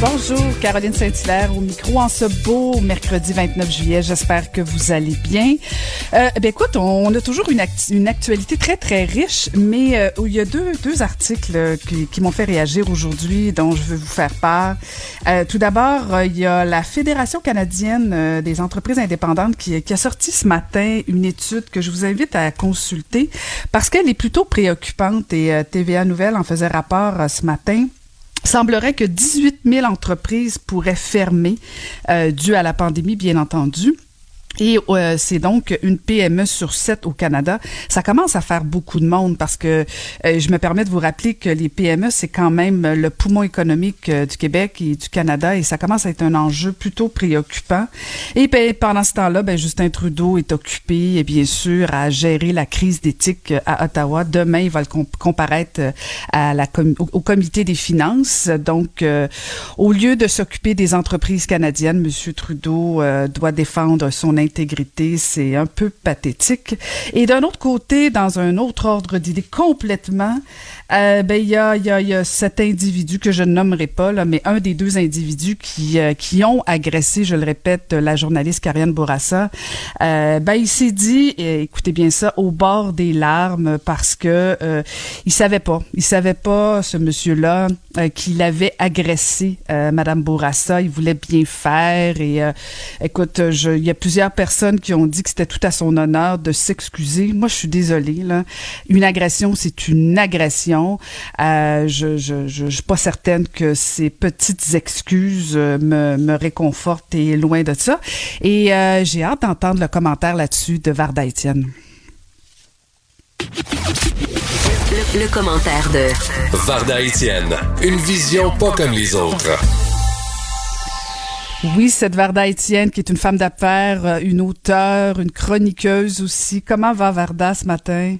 Bonjour, Caroline Saint-Hilaire au micro en ce beau mercredi 29 juillet. J'espère que vous allez bien. Euh, ben écoute, on, a toujours une, actualité très très riche, mais euh, il y a deux, deux articles euh, qui, m'ont fait réagir aujourd'hui, dont je veux vous faire part. Euh, tout d'abord, il y a la Fédération canadienne des entreprises indépendantes qui a sorti ce matin une étude que je vous invite à consulter parce qu'elle est plutôt préoccupante et TVA Nouvelle en faisait rapport ce matin semblerait que 18 000 entreprises pourraient fermer euh, dû à la pandémie, bien entendu. Et euh, c'est donc une PME sur sept au Canada. Ça commence à faire beaucoup de monde parce que euh, je me permets de vous rappeler que les PME, c'est quand même le poumon économique euh, du Québec et du Canada et ça commence à être un enjeu plutôt préoccupant. Et ben, pendant ce temps-là, ben, Justin Trudeau est occupé, et bien sûr, à gérer la crise d'éthique à Ottawa. Demain, il va comparaître à la com au, comité des finances. Donc, au lieu de s'occuper des entreprises canadiennes, M. Trudeau doit défendre son intégrité, c'est un peu pathétique. Et d'un autre côté, dans un autre ordre d'idée complètement, euh, ben il y a, y, a, y a cet individu que je ne nommerai pas là, mais un des deux individus qui euh, qui ont agressé, je le répète, la journaliste Karianne Bourassa. Euh, ben il s'est dit, écoutez bien ça, au bord des larmes parce que il savait pas, il savait pas ce monsieur-là qu'il avait agressé Madame Bourassa. Il voulait bien faire et écoute, il y a plusieurs personnes qui ont dit que c'était tout à son honneur de s'excuser. Moi, je suis désolée là. Une agression, c'est une agression. Euh, je, je, je, je, suis pas certaine que ces petites excuses me, me réconfortent et loin de ça. Et euh, j'ai hâte d'entendre le commentaire là-dessus de Varda Étienne. Le, le, commentaire de Varda Étienne, une vision pas comme les autres. Oui, cette Varda Étienne, qui est une femme d'affaires, une auteure, une chroniqueuse aussi. Comment va Varda ce matin?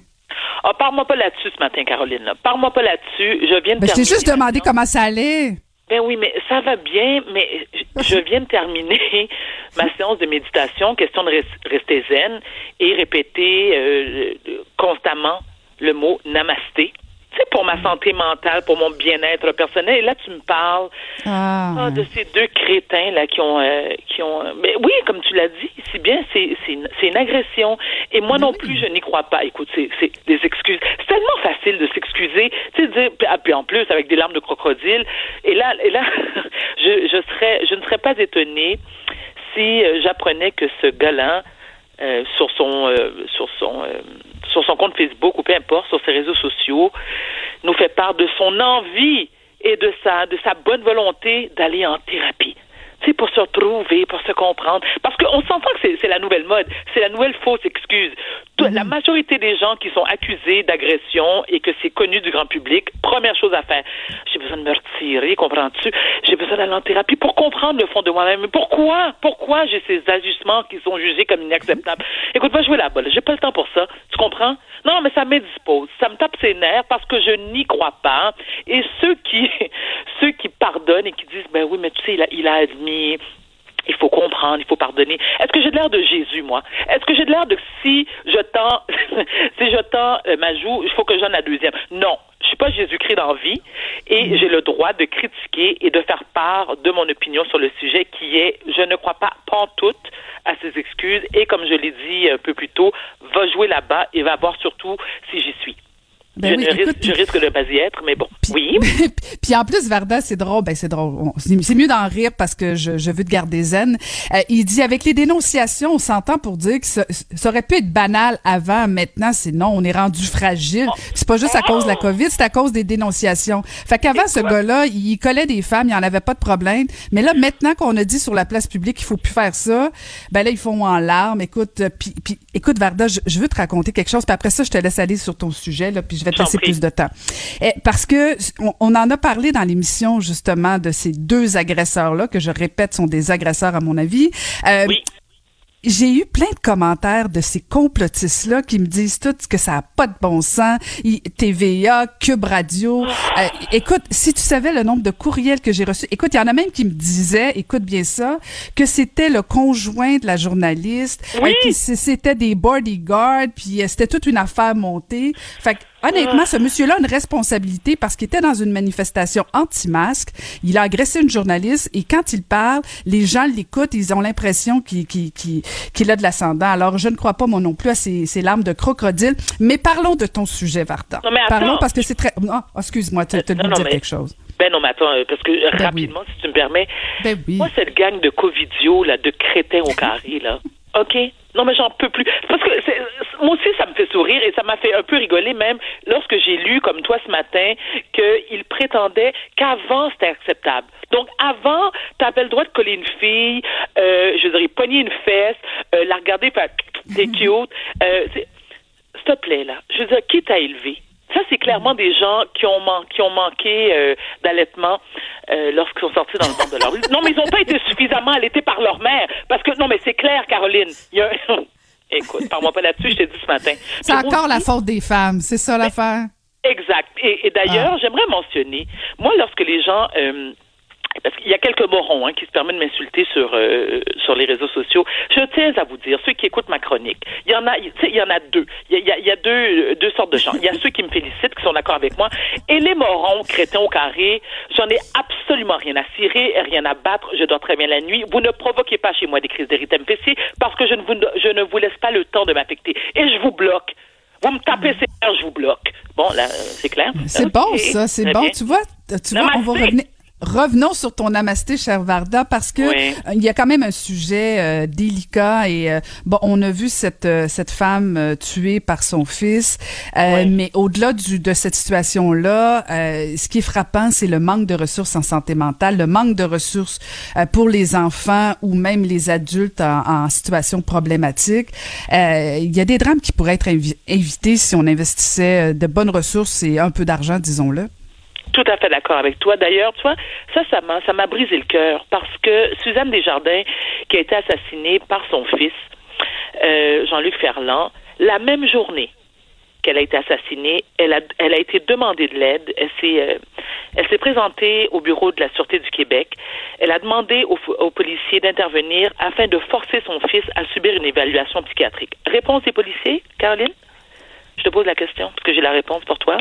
Ah, parle-moi pas là-dessus ce matin, Caroline. Là. Parle-moi pas là-dessus. Je viens de ben, Je t'ai juste demandé comment ça allait. Ben oui, mais ça va bien, mais je viens de terminer ma séance de méditation, question de rester zen et répéter euh, constamment le mot namasté sais, pour ma santé mentale, pour mon bien-être personnel. Et là, tu me parles ah. Ah, de ces deux crétins là qui ont, euh, qui ont. Mais oui, comme tu l'as dit, si bien, c'est c'est une, une, agression. Et moi non plus, je n'y crois pas. Écoute, c'est c'est des excuses. C'est tellement facile de s'excuser, tu sais, dire. Ah, puis en plus avec des larmes de crocodile. Et là, et là, je je serais, je ne serais pas étonnée si euh, j'apprenais que ce gars-là euh, sur son euh, sur son euh, sur son compte Facebook ou peu importe sur ses réseaux sociaux nous fait part de son envie et de sa de sa bonne volonté d'aller en thérapie c'est pour se retrouver, pour se comprendre. Parce qu'on s'entend que c'est la nouvelle mode, c'est la nouvelle fausse excuse. La majorité des gens qui sont accusés d'agression et que c'est connu du grand public, première chose à faire, j'ai besoin de me retirer, comprends-tu? J'ai besoin d'aller en thérapie pour comprendre le fond de moi-même. Mais pourquoi? Pourquoi j'ai ces ajustements qui sont jugés comme inacceptables? Écoute, va jouer la balle. J'ai pas le temps pour ça. Tu comprends? Non, mais ça m'indispose. Ça me tape ses nerfs parce que je n'y crois pas. Et ceux qui, ceux qui pardonnent et qui disent, ben oui, mais tu sais, il a, il a admis il faut comprendre, il faut pardonner. Est-ce que j'ai de l'air de Jésus, moi? Est-ce que j'ai de l'air de si je tends, si je tends euh, ma joue, il faut que j'en la deuxième? Non. Je suis pas Jésus-Christ dans vie et j'ai le droit de critiquer et de faire part de mon opinion sur le sujet qui est, je ne crois pas pantoute à ses excuses et comme je l'ai dit un peu plus tôt, va jouer là-bas et va voir surtout si j'y suis. Ben je, oui, écoute, risque, je risque de pas y être, mais bon. Pis, oui. puis en plus, Varda, c'est drôle. Ben, c'est drôle. C'est mieux d'en rire parce que je, je veux te garder zen. Euh, il dit, avec les dénonciations, on s'entend pour dire que ça, ça, aurait pu être banal avant. Maintenant, c'est non, on est rendu fragile. Oh. C'est pas juste à cause de la COVID, c'est à cause des dénonciations. Fait qu'avant, ce gars-là, il collait des femmes, il en avait pas de problème. Mais là, maintenant qu'on a dit sur la place publique qu'il faut plus faire ça, ben là, ils font en larmes. Écoute, puis, puis écoute, Varda, je, je, veux te raconter quelque chose. Puis après ça, je te laisse aller sur ton sujet, là, puis je vais te laisser plus de temps. Et parce que on, on, en a parlé dans l'émission justement de ces deux agresseurs là que je répète sont des agresseurs à mon avis. Euh, oui. j'ai eu plein de commentaires de ces complotistes-là qui me disent tout que ça a pas de bon sens. TVA, Cube Radio. Euh, écoute, si tu savais le nombre de courriels que j'ai reçus, écoute, il y en a même qui me disaient, écoute bien ça, que c'était le conjoint de la journaliste, Oui. euh, que c'était des bodyguards, puis euh, c'était toute une affaire montée. Fait que, Honnêtement, ce monsieur-là a une responsabilité parce qu'il était dans une manifestation anti-masque. Il a agressé une journaliste et quand il parle, les gens l'écoutent, ils ont l'impression qu'il a de l'ascendant. Alors, je ne crois pas, moi non plus, à ces, ces larmes de crocodile. Mais parlons de ton sujet, Varda. Non, mais attends. Parlons parce que c'est très... Ah, excuse-moi, tu as dire quelque chose. Ben non, mais attends, euh, parce que euh, oui. rapidement, si tu me permets, Ben oui. moi, cette gang de covidio, là, de crétins au carré, là, OK? Non, mais j'en peux plus. Parce que moi aussi, ça me fait sourire et ça m'a fait un peu rigoler même lorsque j'ai lu, comme toi ce matin, qu'il prétendait qu'avant, c'était acceptable. Donc, avant, tu avais le droit de coller une fille, euh, je dirais, pogner une fesse, euh, la regarder, faire t'es cute. Euh, S'il te plaît, là, je veux dire, qui t'a élevé? Ça, c'est clairement des gens qui ont, man- qui ont manqué euh, d'allaitement euh, lorsqu'ils sont sortis dans le monde de leur vie. Non, mais ils n'ont pas été suffisamment allaités par leur mère. Parce que, non, mais c'est clair, Caroline. Il y a... Écoute, parle-moi pas là-dessus, je t'ai dit ce matin. C'est encore la faute des femmes, c'est ça l'affaire? Exact. Et, et d'ailleurs, j'aimerais mentionner, moi, lorsque les gens... euh, parce qu'il y a quelques morons hein, qui se permettent de m'insulter sur euh, sur les réseaux sociaux. Je tiens à vous dire, ceux qui écoutent ma chronique, il y en a, il y en a deux. Il y a, il y a- il y a deux deux sortes de gens. Il y a ceux qui me félicitent, qui sont d'accord avec moi, et les morons, crétins au carré. J'en ai absolument rien à cirer, rien à battre. Je dors très bien la nuit. Vous ne provoquez pas chez moi des crises fessier parce que je ne vous je ne vous laisse pas le temps de m'affecter et je vous bloque. Vous me tapez nerfs, je vous bloque. Bon, là, euh, c'est clair. C'est bon, ça, c'est bon. bien. Tu vois, tu vois, on va revenir. Revenons sur ton namasté, cher Varda, parce que Oui. euh, il y a quand même un sujet euh, délicat et euh, bon, on a vu cette euh, cette femme euh, tuée par son fils, euh, Oui. mais au-delà du de cette situation-là, euh, ce qui est frappant, c'est le manque de ressources en santé mentale, le manque de ressources euh, pour les enfants ou même les adultes en, en situation problématique. Euh, Il y a des drames qui pourraient être évités si on investissait de bonnes ressources et un peu d'argent, disons-le. Tout à fait d'accord avec toi. D'ailleurs, tu vois, ça, ça m'a, ça m'a brisé le cœur parce que Suzanne Desjardins, qui a été assassinée par son fils, euh, Jean-Luc Ferland, la même journée qu'elle a été assassinée, elle a, elle a été demandée de l'aide. Elle s'est, euh, elle s'est présentée au bureau de la Sûreté du Québec. Elle a demandé aux, aux policiers d'intervenir afin de forcer son fils à subir une évaluation psychiatrique. Réponse des policiers, Caroline? Je te pose la question, parce que j'ai la réponse pour toi.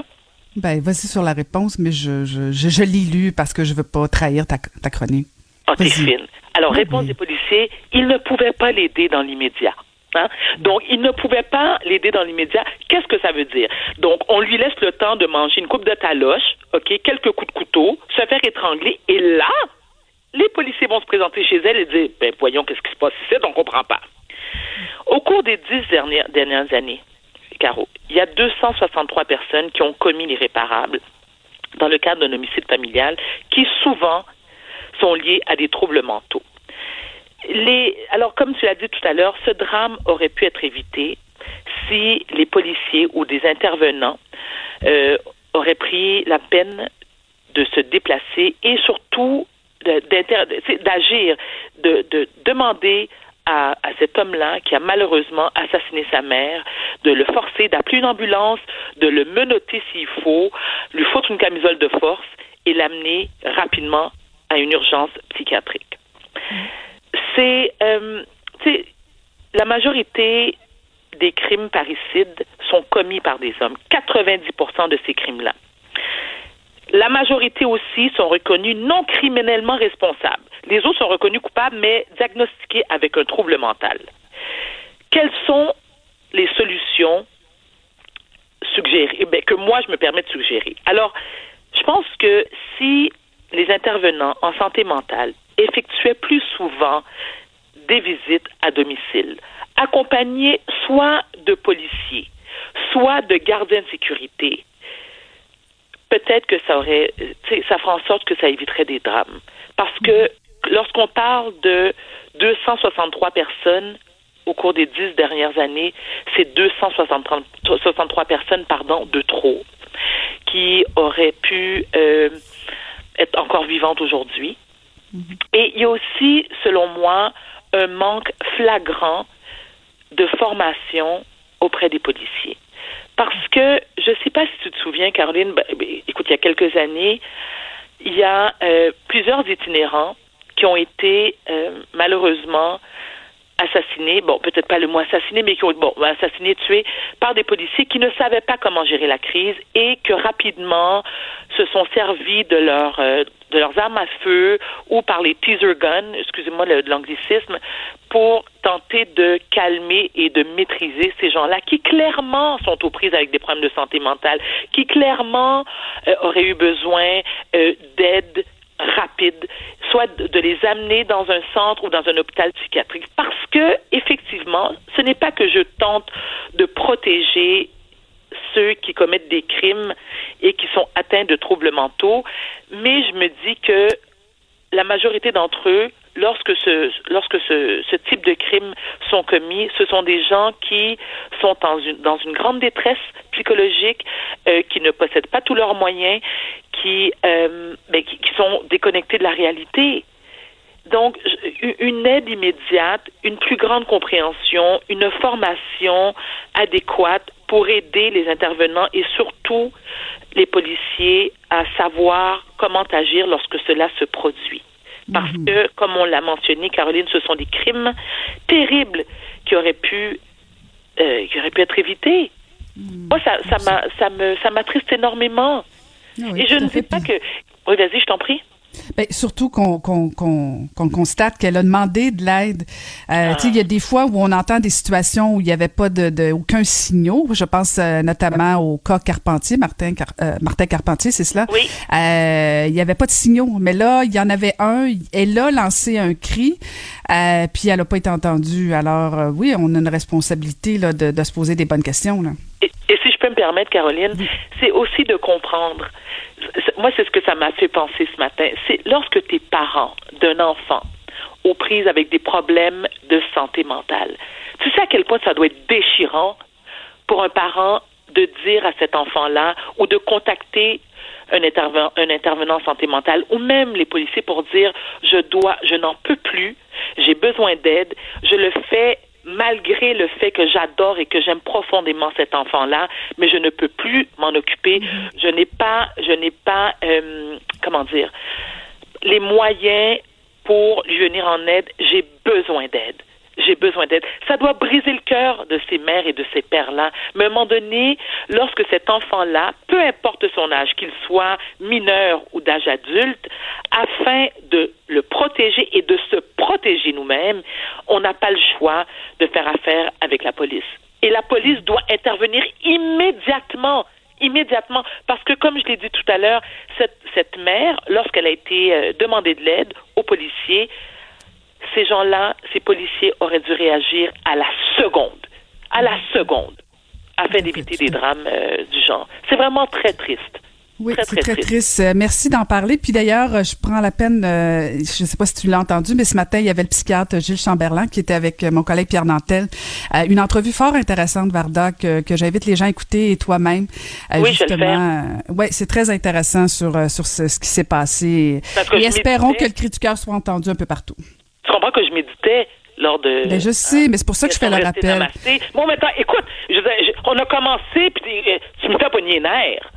Ben, vas-y sur la réponse, mais je, je, je, je l'ai lu parce que je veux pas trahir ta, ta chronique. Ah, t'es Vas-y. fine. Alors, réponse oui. des policiers, ils ne pouvaient pas l'aider dans l'immédiat. Hein? Donc, ils ne pouvaient pas l'aider dans l'immédiat. Qu'est-ce que ça veut dire? Donc, on lui laisse le temps de manger une coupe de taloche, OK, quelques coups de couteau, se faire étrangler, et là, les policiers vont se présenter chez elle et dire, ben, voyons qu'est-ce qui se passe ici, on comprend pas. Au cours des dix dernières, dernières années, Caro, il y a 263 personnes qui ont commis l'irréparable dans le cadre d'un homicide familial qui souvent sont liés à des troubles mentaux. Alors, comme tu l'as dit tout à l'heure, ce drame aurait pu être évité si les policiers ou des intervenants euh, auraient pris la peine de se déplacer et surtout d'agir, de, de demander à, cet homme-là qui a malheureusement assassiné sa mère, de le forcer d'appeler une ambulance, de le menotter s'il faut, lui foutre une camisole de force et l'amener rapidement à une urgence psychiatrique. C'est, euh, la majorité des crimes parricides sont commis par des hommes. 90% de ces crimes-là. La majorité aussi sont reconnus non criminellement responsables. Les autres sont reconnus coupables, mais diagnostiqués avec un trouble mental. Quelles sont les solutions suggérées, eh que moi je me permets de suggérer? Alors, je pense que si les intervenants en santé mentale effectuaient plus souvent des visites à domicile, accompagnés soit de policiers, soit de gardiens de sécurité, peut-être que ça aurait, tu sais, ça ferait en sorte que ça éviterait des drames. Parce que lorsqu'on parle de 263 personnes au cours des dix dernières années, c'est 263 personnes, pardon, de trop, qui auraient pu euh, être encore vivantes aujourd'hui. Et il y a aussi, selon moi, un manque flagrant de formation auprès des policiers. Parce que, je ne sais pas si tu te souviens, Caroline, ben, ben, écoute, il y a quelques années, il y a euh, plusieurs itinérants qui ont été euh, malheureusement assassinés, bon, peut-être pas le mot assassiné, mais qui ont bon, assassinés, tués par des policiers qui ne savaient pas comment gérer la crise et que rapidement se sont servis de leur euh, de leurs armes à feu ou par les teaser guns, excusez-moi de l'anglicisme, pour tenter de calmer et de maîtriser ces gens-là qui clairement sont aux prises avec des problèmes de santé mentale, qui clairement euh, auraient eu besoin euh, d'aide rapide, soit de les amener dans un centre ou dans un hôpital psychiatrique. Parce que, effectivement, ce n'est pas que je tente de protéger ceux qui commettent des crimes et qui sont atteints de troubles mentaux, mais je me dis que la majorité d'entre eux, lorsque ce lorsque ce, type de crimes sont commis, ce sont des gens qui sont dans une dans une grande détresse psychologique, euh, qui ne possèdent pas tous leurs moyens, qui, euh, qui sont déconnectés de la réalité. Donc, une aide immédiate, une plus grande compréhension, une formation adéquate pour aider les intervenants et surtout les policiers à savoir comment agir lorsque cela se produit. Parce Mhm. que, comme on l'a mentionné, Caroline, ce sont des crimes terribles qui auraient pu, euh, qui auraient pu être évités. Moi, ça, ça m'a, ça me, ça m'attriste énormément. Ah oui, et je ne dis pas que. Oui, vas-y, je t'en prie. Ben, surtout qu'on constate qu'elle a demandé de l'aide. Euh, Tu sais, il y a des fois où on entend des situations où il n'y avait pas de, de aucun signaux. Je pense euh, notamment au cas Carpentier, Martin Car- euh, Martin Carpentier, c'est cela. Oui. Euh, il n'y avait pas de signaux, mais là il y en avait un. Elle a lancé un cri, puis elle n'a pas été entendue. Alors oui, on a une responsabilité là de, de se poser des bonnes questions là. Et, et me permettre, Caroline, c'est aussi de comprendre. Moi, c'est ce que ça m'a fait penser ce matin. C'est lorsque tu es parent d'un enfant aux prises avec des problèmes de santé mentale. Tu sais à quel point ça doit être déchirant pour un parent de dire à cet enfant-là ou de contacter un, interven- un intervenant en santé mentale ou même les policiers pour dire je dois, je n'en peux plus, j'ai besoin d'aide, je le fais malgré le fait que j'adore et que j'aime profondément cet enfant-là, mais je ne peux plus m'en occuper. Je n'ai pas, je n'ai pas, euh, comment dire, les moyens pour lui venir en aide. J'ai besoin d'aide. J'ai besoin d'aide. Ça doit briser le cœur de ces mères et de ces pères-là. Mais à un moment donné, lorsque cet enfant-là, peu importe son âge, qu'il soit mineur ou d'âge adulte, afin de le protéger et de se protéger nous-mêmes, on n'a pas le choix de faire affaire avec la police. Et la police doit intervenir immédiatement immédiatement. Parce que, comme je l'ai dit tout à l'heure, cette, mère, lorsqu'elle a été euh, demandée de l'aide aux policiers, ces gens-là, ces policiers auraient dû réagir à la seconde, à la seconde, afin d'éviter des drames euh, du genre. C'est vraiment très triste. Oui, Très, c'est très triste. triste. Euh, Merci d'en parler. Puis d'ailleurs, euh, je prends la peine, euh, je ne sais pas si tu l'as entendu, mais ce matin, il y avait le psychiatre Gilles Chamberlain qui était avec mon collègue Pierre Nantel. Euh, une entrevue fort intéressante, Varda, que, que j'invite les gens à écouter et toi-même. euh, Oui, je justement. Euh, ouais, c'est très intéressant sur, sur ce, ce qui s'est passé. Et je espérons que le cri du cœur soit entendu un peu partout. Tu comprends que je méditais lors de... Ben, je sais, mais c'est pour ça que je fais le rappel. Bon, maintenant, écoute, je je- on a commencé, puis euh, tu me fais pogner les nerfs.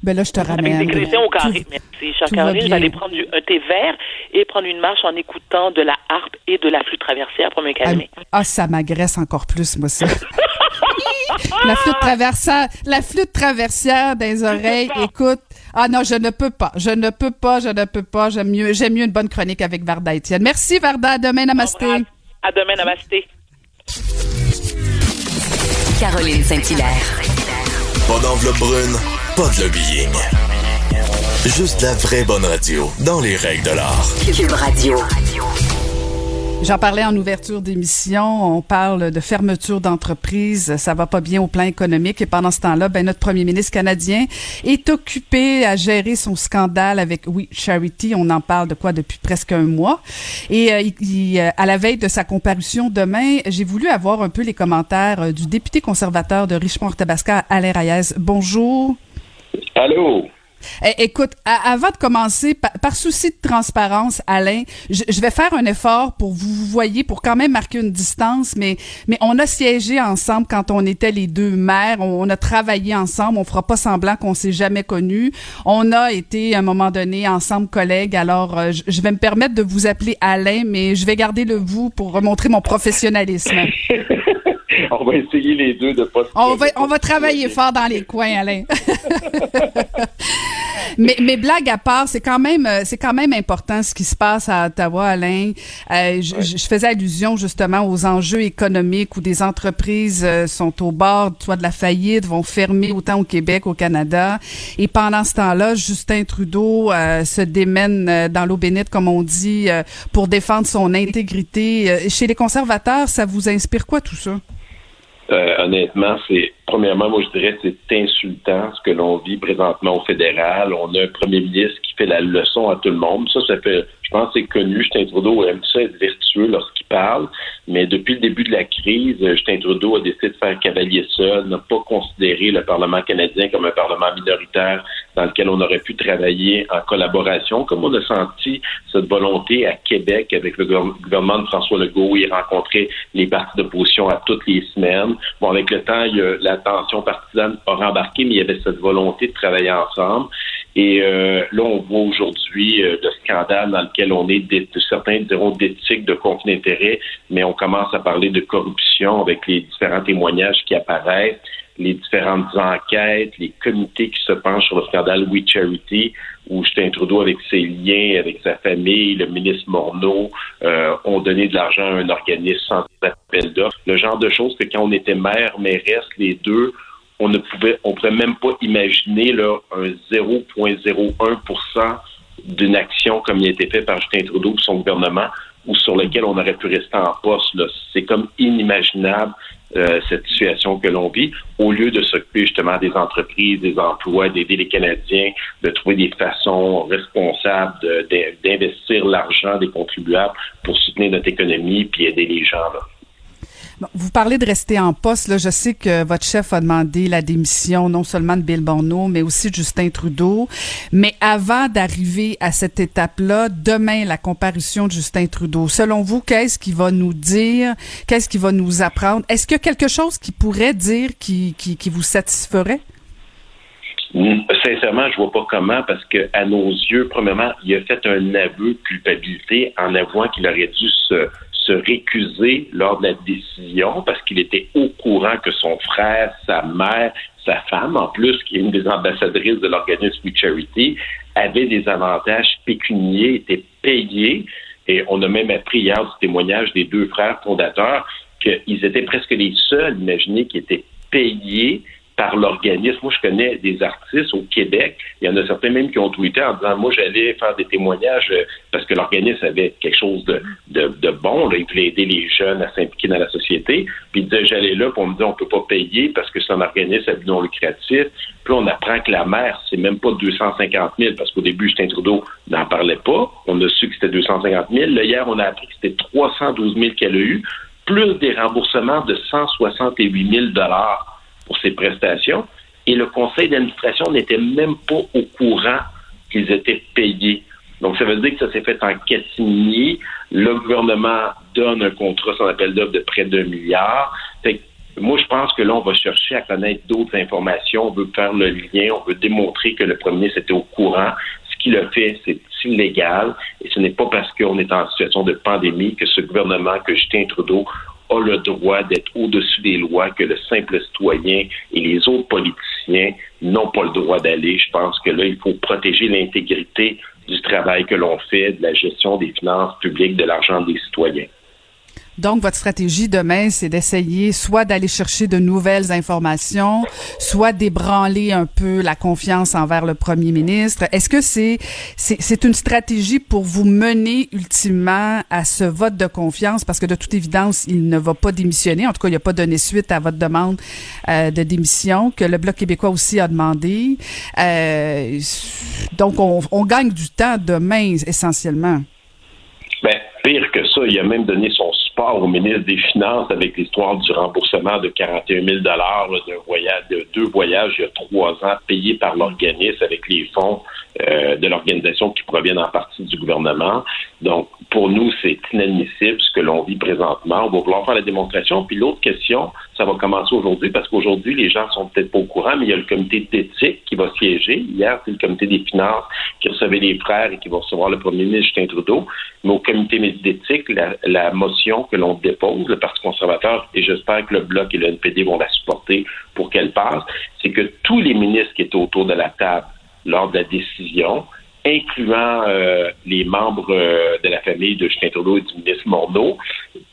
Ben là, je te Avec ramène. des grésions au carré. Tout- Merci, chère tout va Caroline. Je vais aller prendre un thé vert et prendre une marche en écoutant de la harpe et de la flûte traversière pour me calmer. Ah, ça m'agresse encore plus, moi, ça. la flûte traversière, la flûte traversière dans les oreilles, écoute. Ah non, je ne peux pas. Je ne peux pas, je ne peux pas. J'aime mieux, j'aime mieux une bonne chronique avec Varda Étienne. Merci, Varda. À demain, namasté. À demain, namasté. Caroline Saint-Hilaire. Pas d'enveloppe brune, pas de lobbying. Juste la vraie bonne radio, dans les règles de l'art. Cube Radio. J'en parlais en ouverture d'émission. On parle de fermeture d'entreprise. Ça va pas bien au plan économique. Et pendant ce temps-là, ben, notre premier ministre canadien est occupé à gérer son scandale avec Oui Charity. On en parle de quoi depuis presque un mois. Et euh, il, euh, à la veille de sa comparution demain, j'ai voulu avoir un peu les commentaires euh, du député conservateur de Richmond-Tabasca, Alain Reyes. Bonjour. Allô? Eh, écoute, avant de commencer, par, souci de transparence, Alain, je, vais faire un effort pour vous, voyez, pour quand même marquer une distance, mais, mais on a siégé ensemble quand on était les deux maires, on, a travaillé ensemble, on fera pas semblant qu'on s'est jamais connus. On a été, à un moment donné, ensemble collègues, alors euh, je, vais me permettre de vous appeler Alain, mais je vais garder le vous pour remontrer mon professionnalisme. on va essayer les deux de pas. On va, on va travailler fort dans les coins, Alain. mais, mais blague à part, c'est quand même, euh, c'est quand même important ce qui se passe à Ottawa, Alain. Euh, je, je, faisais allusion justement aux enjeux économiques où des entreprises euh, sont au bord, soit de la faillite, vont fermer autant au Québec qu'au Canada. Et pendant ce temps-là, Justin Trudeau se démène dans l'eau bénite, comme on dit, pour défendre son intégrité. Chez les conservateurs, ça vous inspire quoi tout ça? Euh, honnêtement, c'est premièrement, moi je dirais c'est insultant ce que l'on vit présentement au fédéral. On a un premier ministre qui fait la leçon à tout le monde. Ça, ça fait, je pense, c'est connu. Justin Trudeau aime ça être vertueux lorsqu'il parle. Mais depuis le début de la crise, Justin Trudeau a décidé de faire cavalier seul, n'a pas considéré le Parlement canadien comme un Parlement minoritaire dans lequel on aurait pu travailler en collaboration, comme on a senti cette volonté à Québec avec le gouvernement de François Legault. Il rencontrait les partis d'opposition à toutes les semaines. Bon, avec le temps, il y a, la tension partisane a rembarqué, mais il y avait cette volonté de travailler ensemble. Et euh, là, on voit aujourd'hui euh, le scandale dans lequel on est, certains diront d'éthique, de conflit d'intérêts, mais on commence à parler de corruption avec les différents témoignages qui apparaissent, les différentes enquêtes, les comités qui se penchent sur le scandale We Charity, où Justin Trudeau, avec ses liens, avec sa famille, le ministre Morneau, euh, ont donné de l'argent à un organisme sans appel d'offres. Le genre de choses que quand on était maire, mairesse, les deux, on ne pouvait, on pourrait même pas imaginer là, un 0,01% d'une action comme il a été fait par Justin Trudeau ou son gouvernement ou sur lequel on aurait pu rester en poste. C'est comme inimaginable euh, cette situation que l'on vit, au lieu de s'occuper justement des entreprises, des emplois, d'aider les Canadiens, de trouver des façons responsables d'investir l'argent des contribuables pour soutenir notre économie puis aider les gens. Là vous parlez de rester en poste. Je sais que votre chef a demandé la démission non seulement de Bill Bonneau, mais aussi de Justin Trudeau. Mais avant d'arriver à cette étape-là, demain, la comparution de Justin Trudeau, selon vous, qu'est-ce qu'il va nous dire? Qu'est-ce qu'il va nous apprendre? Est-ce qu'il y a quelque chose qu'il pourrait dire qui, qui, vous satisferait? Hmm, sincèrement, je vois pas comment, parce que à nos yeux, premièrement, il a fait un aveu de culpabilité en avouant qu'il aurait dû se se récuser lors de la décision parce qu'il était au courant que son frère, sa mère, sa femme, en plus, qui est une des ambassadrices de l'organisme We Charity, avaient des avantages pécuniers, étaient payés. Et on a même appris hier du témoignage des deux frères fondateurs qu'ils étaient presque les seuls, imaginez, qui étaient payés par l'organisme. Moi, je connais des artistes au Québec. Il y en a certains même qui ont tweeté en disant Moi, j'allais faire des témoignages euh, parce que l'organisme avait quelque chose de, de, bon. Là. Il voulait aider les jeunes à s'impliquer dans la société. Puis il disait J'allais là pour me dire On peut pas payer parce que c'est un organisme à non lucratif. Puis on apprend que la mère, c'est même pas 250 000 parce qu'au début, Justin Trudeau n'en parlait pas. On a su que c'était 250 000. Là, hier, on a appris que c'était 312 000 qu'elle a eu, plus des remboursements de 168 000 pour ces prestations et le conseil d'administration n'était même pas au courant qu'ils étaient payés. Donc, ça veut dire que ça s'est fait en catimini. Le gouvernement donne un contrat son appel d'offres de près d'un milliard. moi, je pense que là, on va chercher à connaître d'autres informations. On veut faire le lien. On veut démontrer que le premier ministre était au courant. Ce qu'il a fait, c'est illégal. Et ce n'est pas parce qu'on est en situation de pandémie que ce gouvernement, que Justin Trudeau, a le droit d'être au-dessus des lois, que le simple citoyen et les autres politiciens n'ont pas le droit d'aller. Je pense que là, il faut protéger l'intégrité du travail que l'on fait, de la gestion des finances publiques, de l'argent des citoyens. Donc, votre stratégie demain, c'est d'essayer soit d'aller chercher de nouvelles informations, soit d'ébranler un peu la confiance envers le premier ministre. Est-ce que c'est, c'est, une stratégie pour vous mener ultimement à ce vote de confiance? Parce que de toute évidence, il ne va pas démissionner. En tout cas, il n'a pas donné suite à votre demande euh, de démission que le Bloc québécois aussi a demandé. Euh, donc, on, on gagne du temps demain, essentiellement. Ben, pire que ça, il a même donné son au ministre des Finances avec l'histoire du remboursement de 41 000 dollars voyage, de deux voyages il y a trois ans payés par l'organisme avec les fonds euh, de l'organisation qui proviennent en partie du gouvernement. Donc, pour nous, c'est inadmissible ce que l'on vit présentement. On va vouloir faire la démonstration. Puis l'autre question, ça va commencer aujourd'hui parce qu'aujourd'hui, les gens sont peut-être pas au courant, mais il y a le comité d'éthique qui va siéger. Hier, c'est le comité des finances qui recevait les frères et qui va recevoir le premier ministre Justin Trudeau. Mais au comité d'éthique, la motion que l'on dépose, le Parti conservateur, et j'espère que le Bloc et le NPD vont la supporter pour qu'elle passe, c'est que tous les ministres qui étaient autour de la table lors de la décision, incluant euh, les membres euh, de la famille de Justin et du ministre Morneau,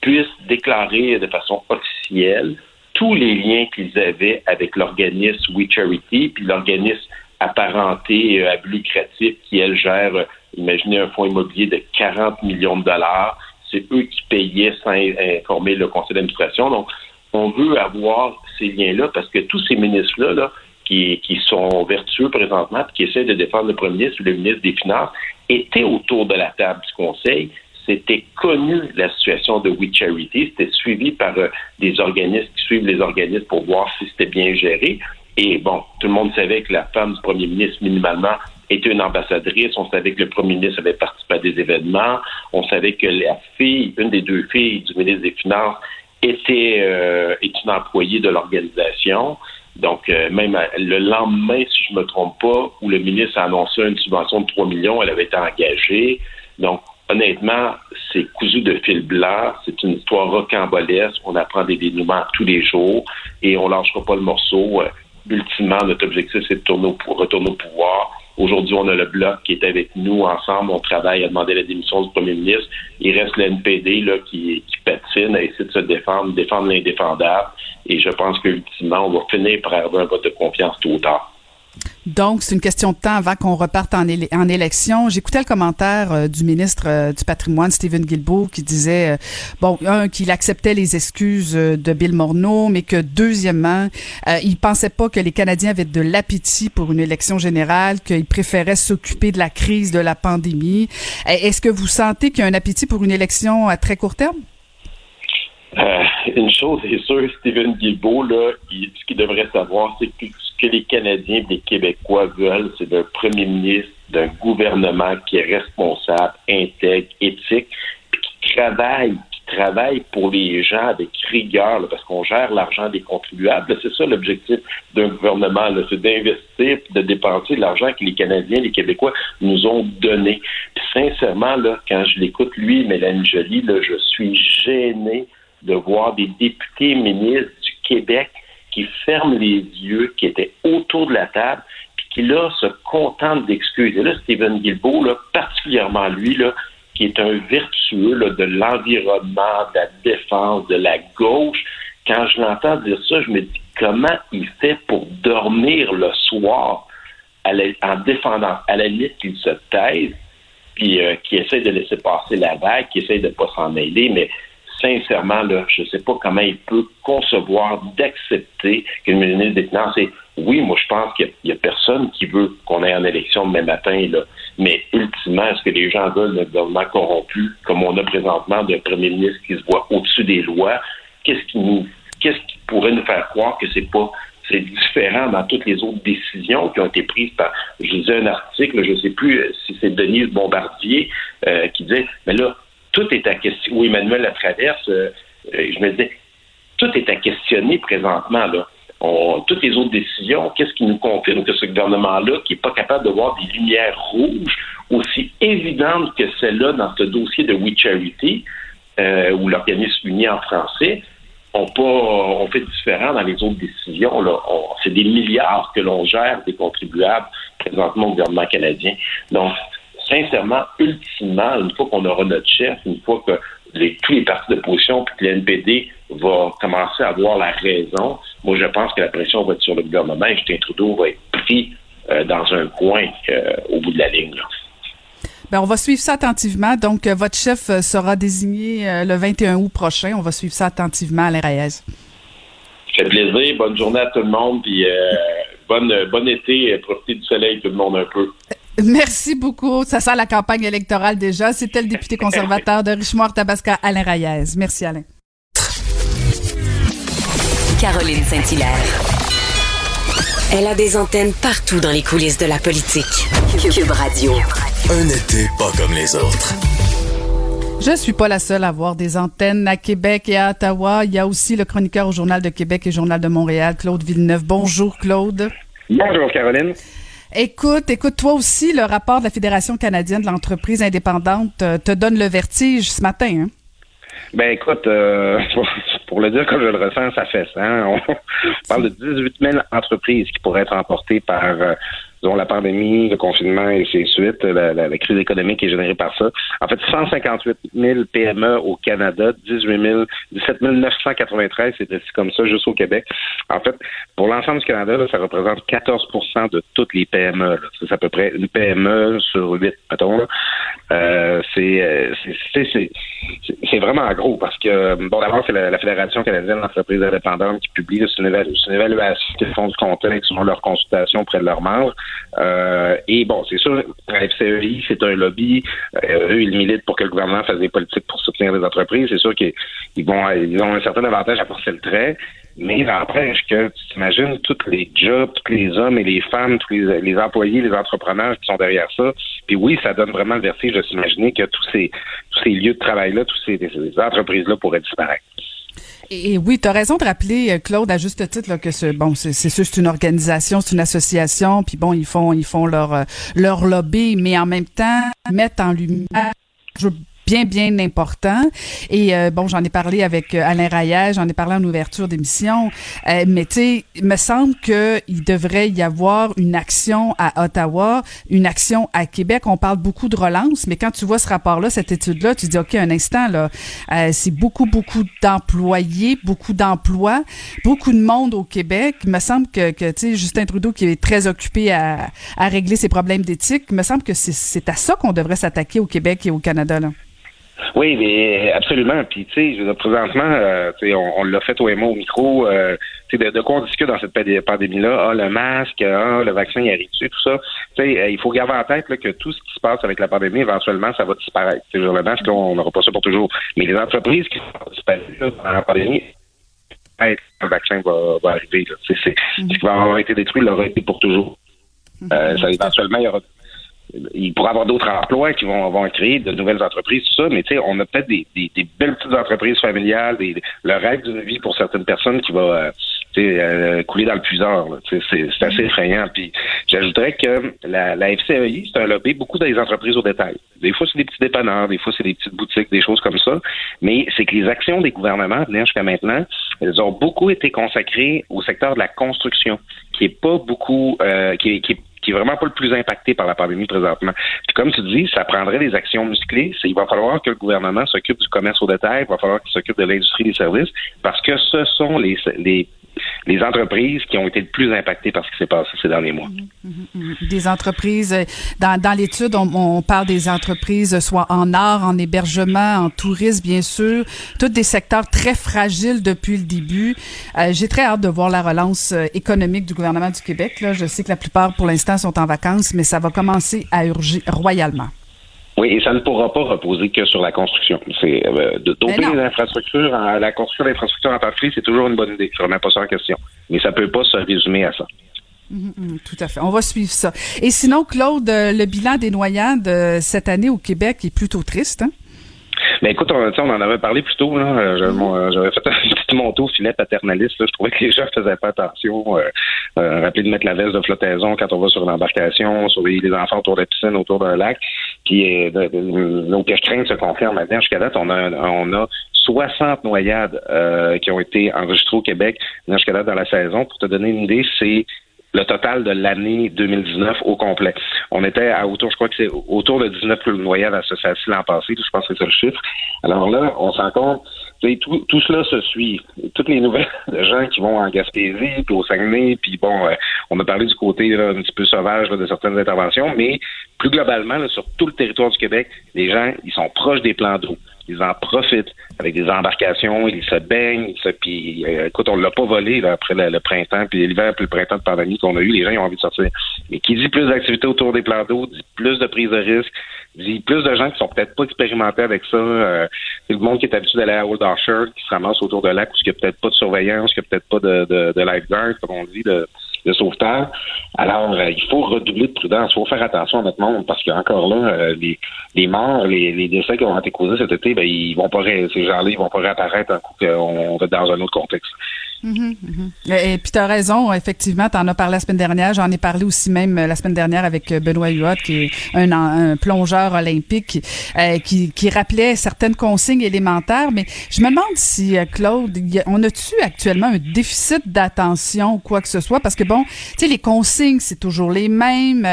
puissent déclarer de façon officielle tous les liens qu'ils avaient avec l'organisme We Charity, puis l'organisme apparenté euh, à lucratif qui, elle, gère, imaginez un fonds immobilier de 40 millions de dollars. C'est eux qui payaient sans informer le conseil d'administration. Donc, on veut avoir ces liens-là parce que tous ces ministres-là, là, qui, sont vertueux présentement, qui essaient de défendre le premier ministre ou le ministre des Finances, étaient autour de la table du Conseil. C'était connu la situation de We Charity. C'était suivi par euh, des organismes qui suivent les organismes pour voir si c'était bien géré. Et bon, tout le monde savait que la femme du premier ministre, minimalement, était une ambassadrice. On savait que le premier ministre avait participé à des événements. On savait que la fille, une des deux filles du ministre des Finances, était, euh, est une employée de l'organisation. Donc, euh, même le lendemain, si je ne me trompe pas, où le ministre a annoncé une subvention de 3 millions, elle avait été engagée. Donc, honnêtement, c'est cousu de fil blanc. C'est une histoire rocambolesque. On apprend des dénouements tous les jours et on lâchera pas le morceau. Euh, ultimement, notre objectif, c'est de retourner au pouvoir. Aujourd'hui, on a le bloc qui est avec nous ensemble. On travaille à demander la démission du premier ministre. Il reste le NPD là, qui, patine à essayer de se défendre, défendre l'indéfendable. Et je pense qu'ultimement, on va finir par avoir un vote de confiance tout ou tard. Donc, c'est une question de temps avant qu'on reparte en, élection. J'écoutais le commentaire euh, du ministre euh, du patrimoine, Stephen Guilbeault, qui disait, euh, bon, un, qu'il acceptait les excuses de Bill Morneau, mais que deuxièmement, il pensait pas que les Canadiens avaient de l'appétit pour une élection générale, qu'ils préféraient s'occuper de la crise de la pandémie. Est-ce que vous sentez qu'il y a un appétit pour une élection à très court terme? Une chose est sûre, Stephen Guilbeault, là, ce qu'il devrait savoir, c'est que ce que les Canadiens et les Québécois veulent, c'est d'un premier ministre, d'un gouvernement qui est responsable, intègre, éthique, puis qui travaille, qui travaille pour les gens avec rigueur, parce qu'on gère l'argent des contribuables. C'est ça l'objectif d'un gouvernement, c'est d'investir, de dépenser l'argent que les Canadiens, les Québécois nous ont donné. Puis sincèrement, là, quand je l'écoute, lui, Mélanie Joly, là, je suis gêné de voir des députés ministres du Québec qui ferment les yeux, qui étaient autour de la table, puis qui là se contentent d'excuses. Et là, Stephen Guilbeault, là, particulièrement lui, là, qui est un vertueux là, de l'environnement, de la défense, de la gauche, quand je l'entends dire ça, je me dis comment il fait pour dormir le soir en défendant, à la limite qu'il se taise, puis euh, qui essaie de laisser passer la vague, qui essaie de ne pas s'en mêler, mais sincèrement, je ne sais pas comment il peut concevoir d'accepter que le ministre des Finances oui, moi je pense qu'il n'y a, personne qui veut qu'on aille en élection demain matin. Mais ultimement, est-ce que les gens veulent un gouvernement corrompu, comme on a présentement d'un premier ministre qui se voit au-dessus des lois? Qu'est-ce qui nous qu'est-ce qui pourrait nous faire croire que c'est pas c'est différent dans toutes les autres décisions qui ont été prises par, je disais un article, je ne sais plus si c'est Denise Bombardier euh, qui disait, mais là, tout est à questionner. Ou Emmanuel la traverse, euh, euh, je me disais, tout est à questionner présentement. Toutes les autres décisions, qu'est-ce qui nous confirme que ce gouvernement-là, qui n'est pas capable de voir des lumières rouges aussi évidentes que celle-là dans ce dossier de We Charity, euh, ou l'organisme uni en français, on, pas, on fait différent dans les autres décisions. C'est des milliards que l'on gère des contribuables présentement au gouvernement canadien. Donc, sincèrement, ultimement, une fois qu'on aura notre chef, une fois que les, tous les partis d'opposition puis que l'NPD va commencer à avoir la raison, moi, je pense que la pression va être sur le gouvernement et Justin Trudeau va être pris euh, dans un coin euh, au bout de la ligne. Ben, on va suivre ça attentivement. Donc, euh, votre chef sera désigné le 21 août prochain. On va suivre ça attentivement à l'RAS. Ça fait plaisir. Bonne journée à tout le monde. Puis, bonne, bon été. Profitez du soleil, tout le monde, un peu. Merci beaucoup. Ça sent la campagne électorale déjà. C'était le député conservateur de Richemont-Tabasca, Alain Rayez. Merci, Alain. Caroline Saint-Hilaire. Elle a des antennes partout dans les coulisses de la politique. Cube Radio. Un été pas comme les autres. Je suis pas la seule à avoir des antennes à Québec et à Ottawa. Il y a aussi le chroniqueur au Journal de Québec et Journal de Montréal, Claude Villeneuve. Bonjour, Claude. Bonjour, Caroline. Écoute, écoute, toi aussi, le rapport de la Fédération canadienne de l'entreprise indépendante euh, te donne le vertige ce matin. Hein? Ben écoute, euh, pour le dire comme je le ressens, ça fait ça. Hein. On, parle de 18 000 entreprises qui pourraient être emportées par euh, dont la pandémie, le confinement et ses suites, la, crise économique est générée par ça. En fait, 158 000 PME au Canada, 18 000, 17 993, c'est comme ça juste au Québec. En fait, pour l'ensemble du Canada, ça représente 14% de toutes les PME. C'est à peu près une PME sur huit, mettons. Euh, c'est c'est vraiment gros parce que, bon, d'abord, c'est la, Fédération canadienne d'entreprises indépendantes qui publie une, évaluation, une évaluation qu'ils font du contexte selon leur consultation auprès de leurs membres. Euh, et bon, c'est sûr, la FCEI, c'est un lobby. Euh, eux, ils militent pour que le gouvernement fasse des politiques pour soutenir les entreprises. C'est sûr qu'ils vont, ils ont un certain avantage à porter le trait. Mais il n'empêche que tu t'imagines tous les jobs, tous les hommes et les femmes, tous les, employés, les entrepreneurs qui sont derrière ça. Puis oui, ça donne vraiment le vertige de s'imaginer que tous ces, tous ces lieux de travail-là, toutes ces, ces entreprises-là pourraient disparaître. Et, oui, tu as raison de rappeler, euh, Claude, à juste titre, là, que ce, bon, c'est sûr, c'est une organisation, c'est une association, puis bon, ils font, ils font leur, euh, leur lobby, mais en même temps, mettre en lumière, bien, bien important. Et euh, bon, j'en ai parlé avec euh, Alain Rayet, j'en ai parlé en ouverture d'émission. Euh, mais tu sais, il me semble qu'il devrait y avoir une action à Ottawa, une action à Québec. On parle beaucoup de relance, mais quand tu vois ce rapport-là, cette étude-là, tu dis, OK, un instant, là, c'est beaucoup, beaucoup d'employés, beaucoup d'emplois, beaucoup de monde au Québec. Il me semble que, que tu sais, Justin Trudeau, qui est très occupé à, à régler ses problèmes d'éthique, il me semble que c'est à ça qu'on devrait s'attaquer au Québec et au Canada, là. Oui, mais absolument. Puis, tu sais, présentement, euh, on, on l'a fait au MO au micro. Euh, de, de quoi on discute dans cette pandémie-là? Ah, le masque, ah, le vaccin il arrive dessus, tout ça? sais, euh, il faut garder en tête là, que tout ce qui se passe avec la pandémie, éventuellement, ça va disparaître. T'sais, le masque, on n'aura pas ça pour toujours. Mais les entreprises qui sont disparues dans la pandémie, un vaccin va, va arriver. Là. C'est, mm-hmm. Ce qui va avoir été détruit l'aura été pour toujours. Mm-hmm. Euh, ça, éventuellement, il y aura il pourrait y avoir d'autres emplois qui vont, vont créer de nouvelles entreprises, tout ça, mais tu sais, on a peut-être des, des, belles petites entreprises familiales, des, le rêve d'une vie pour certaines personnes qui va euh, euh, couler dans le puiseur. C'est assez effrayant. Puis j'ajouterais que la, la FCEI, c'est un lobby beaucoup dans les entreprises au détail. Des fois, c'est des petits dépanneurs, des fois, c'est des petites boutiques, des choses comme ça. Mais c'est que les actions des gouvernements, jusqu'à maintenant, elles ont beaucoup été consacrées au secteur de la construction, qui est pas beaucoup, euh, qui, qui est qui est vraiment pas le plus impacté par la pandémie présentement. Puis comme tu dis, ça prendrait des actions musclées. Il va falloir que le gouvernement s'occupe du commerce au détail, il va falloir qu'il s'occupe de l'industrie des services, parce que ce sont les, les les entreprises qui ont été le plus impactées par ce qui s'est passé ces derniers mois. Des entreprises, euh, dans, l'étude, on, parle des entreprises soit en art, en hébergement, en tourisme, bien sûr, tous des secteurs très fragiles depuis le début. Euh, j'ai très hâte de voir la relance euh, économique du gouvernement du Québec. Je sais que la plupart, pour l'instant, sont en vacances, mais ça va commencer à urger royalement. Oui, et ça ne pourra pas reposer que sur la construction. C'est euh, doper les infrastructures, la construction d'infrastructures en partie, c'est toujours une bonne idée. Je ne remets pas ça en question. Mais ça ne peut pas se résumer à ça. Mm, mm, mm, tout à fait. On va suivre ça. Et sinon, Claude, euh, le bilan des noyades euh, cette année au Québec est plutôt triste. Hein? Mais écoute, on, on en avait parlé plus tôt. Euh, j'avais fait un petit manteau filet paternaliste. Je trouvais que les gens faisaient pas attention. Euh, euh, rappeler de mettre la veste de flottaison quand on va sur l'embarcation, surveiller les enfants autour de la piscine, autour d'un lac. Puis euh, nos craintes se confirment maintenant. Jusqu'à date, on a, on a 60 noyades qui ont été enregistrées au Québec jusqu'à date dans la saison. Pour te donner une idée, c'est le total de l'année 2019 au complet. On était à autour, je crois que c'est autour de 19 noyades associées l'an passé, je pense que c'est ça le chiffre. Alors là, on s'en compte, tout, tout cela se suit. Toutes les nouvelles de gens qui vont en Gaspésie, puis au Saguenay, puis bon, euh, on a parlé du côté un petit peu sauvage de certaines interventions, mais plus globalement, sur tout le territoire du Québec, les gens, ils sont proches des plans d'eau ils en profitent avec des embarcations, ils se baignent, ils se, puis euh, écoute, on l'a pas volé là, après le, printemps, puis l'hiver, puis le printemps de pandémie qu'on a eu, les gens ils ont envie de sortir. Mais qui dit plus d'activités autour des plans d'eau, dit plus de prise de risque, dit plus de gens qui sont peut-être pas expérimentés avec ça. Euh, c'est le monde qui est habitué d'aller à Old Offshore, qui se ramasse autour de lac où il n'y a peut-être pas de surveillance, qu'il n'y a peut-être pas de, de, de lifeguard, comme on dit, de, de sauvetage. Alors, euh, il faut redoubler de prudence. Il faut faire attention à notre monde parce qu'encore là, euh, les, les morts, les, les, décès qui ont été causés cet été, ben, ils vont pas, ces gens-là, ils vont pas réapparaître un coup qu'on va dans un autre contexte. Mm-hmm. Et, puis tu as raison, effectivement, tu en as parlé la semaine dernière, j'en ai parlé aussi même euh, la semaine dernière avec Benoît Huot, qui est un, plongeur olympique, qui, qui, rappelait certaines consignes élémentaires, mais je me demande si, Claude, on a-tu actuellement un déficit d'attention ou quoi que ce soit? Parce que bon, tu sais, les consignes, c'est toujours les mêmes,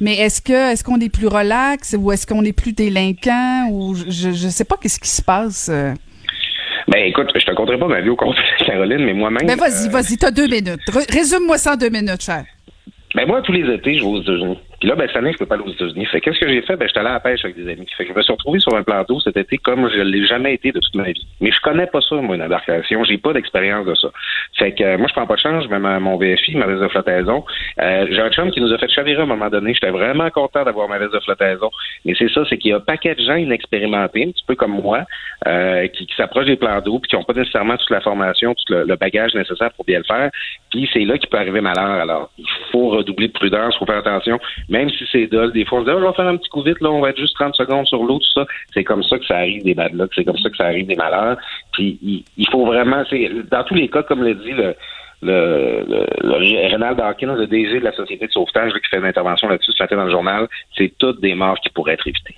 mais est-ce que est-ce qu'on est plus relax ou est-ce qu'on est plus délinquant ou je je sais pas qu'est-ce qui se passe. Euh? Ben écoute, je te raconterai pas ma vie au compte Caroline, mais moi-même. Ben vas-y, vas-y, t'as deux minutes. Résume-moi ça en deux minutes, cher. Ben moi, tous les étés, je vais aux États-Unis. Puis là, ben, cette année, je peux pas aller aux États-Unis. Fait qu'est-ce que j'ai fait? Ben, j'étais allé à la pêche avec des amis. Fait que je me suis retrouvé sur un plateau cet été comme je l'ai jamais été de toute ma vie. Mais je connais pas ça, moi, une embarcation. J'ai pas d'expérience de ça. Fait que euh, moi, je prends pas de chance. Mets mon VFI, ma veste de flottaison. Euh, j'ai un chum qui nous a fait chavirer à un moment donné. J'étais vraiment content d'avoir ma veste de flottaison. Mais c'est ça, c'est qu'il y a un paquet de gens inexpérimentés, un petit peu comme moi, euh, qui, s'approchent des plans d'eau puis qui ont pas nécessairement toute la formation, tout le, bagage nécessaire pour bien le faire. Puis c'est là qu'il peut arriver malheur. Alors, il faut redoubler de prudence, faut faire attention. Même si c'est des fois, on se dit, ah, je vais faire un petit coup vite, là, on va être juste 30 secondes sur l'eau, tout ça. C'est comme ça que ça arrive des bad c'est comme ça que ça arrive des malheurs. Puis, il, faut vraiment, c'est, dans tous les cas, comme le dit le, le, le, le Renald Dawkins, le DG de la Société de sauvetage, qui fait une intervention là-dessus ce matin dans le journal, c'est toutes des morts qui pourraient être évitées.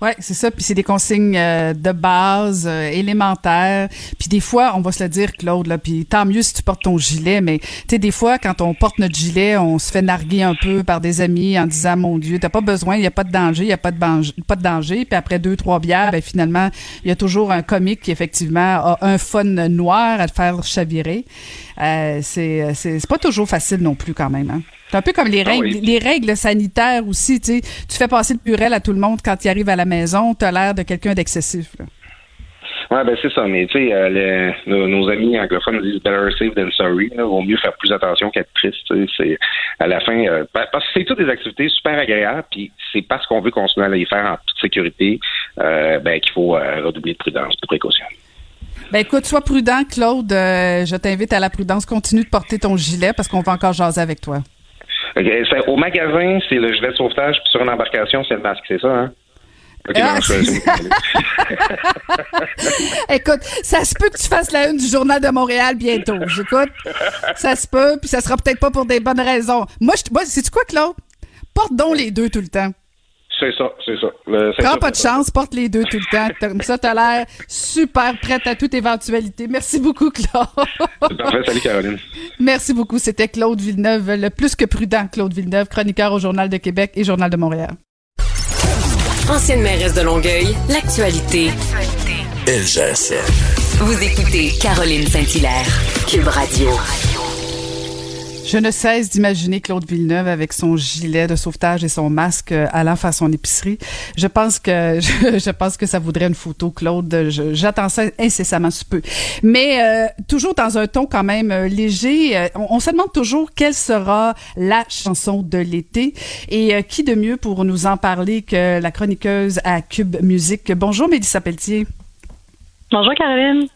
Oui, c'est ça. Puis c'est des consignes euh, de base, euh, élémentaires. Puis des fois, on va se le dire, Claude, là, puis tant mieux si tu portes ton gilet, mais tu sais, des fois, quand on porte notre gilet, on se fait narguer un peu par des amis en disant, mon Dieu, t'as pas besoin, il y a pas de danger, il y a pas de, pas de danger. Puis après deux, trois bières, ben finalement, il y a toujours un comique qui, effectivement, a un fun noir à te faire chavirer. Euh, c'est, c'est pas toujours facile non plus, quand même, hein? C'est un peu comme les ah règles, les règles sanitaires aussi. Tu, sais, tu fais passer le purel à tout le monde quand il arrive à la maison. Tu as l'air de quelqu'un d'excessif. Oui, ben c'est ça. Mais tu sais, euh, nos, amis anglophones disent better safe than sorry. Il vaut mieux faire plus attention qu'être triste. C'est à la fin, euh, parce que c'est toutes des activités super agréables. Puis c'est parce qu'on veut continuer à les faire en toute sécurité, euh, ben qu'il faut redoubler de prudence, de précaution. Ben écoute, sois prudent, Claude. je t'invite à la prudence. Continue de porter ton gilet parce qu'on va encore jaser avec toi. Au magasin, c'est le gilet de sauvetage, puis sur une embarcation, c'est le masque, c'est ça, hein? Ah, Écoute, ça se peut que tu fasses la une du Journal de Montréal bientôt. J'écoute, ça se peut, puis ça sera peut-être pas pour des bonnes raisons. Moi, je, moi sais-tu quoi, Claude? Porte donc les deux tout le temps. C'est ça, c'est ça. Prends pas de chance, porte les deux tout le temps. Comme ça, t'as l'air super prête à toute éventualité. Merci beaucoup, Claude. Parfait, salut Caroline. Merci beaucoup. C'était Claude Villeneuve, le plus que prudent Claude Villeneuve, chroniqueur au Journal de Québec et Journal de Montréal. Ancienne mairesse de Longueuil, l'actualité. LGSF. Vous écoutez Caroline Saint-Hilaire, Cube Radio. Je ne cesse d'imaginer Claude Villeneuve avec son gilet de sauvetage et son masque euh, allant faire son épicerie. Je pense que je, pense que ça voudrait une photo, Claude. J'attends ça incessamment sous peu. Mais euh, toujours dans un ton quand même euh, léger. on, se demande toujours quelle sera la chanson de l'été et qui de mieux pour nous en parler que la chroniqueuse à Cube Musique? Bonjour Mélissa Pelletier. Bonjour Caroline.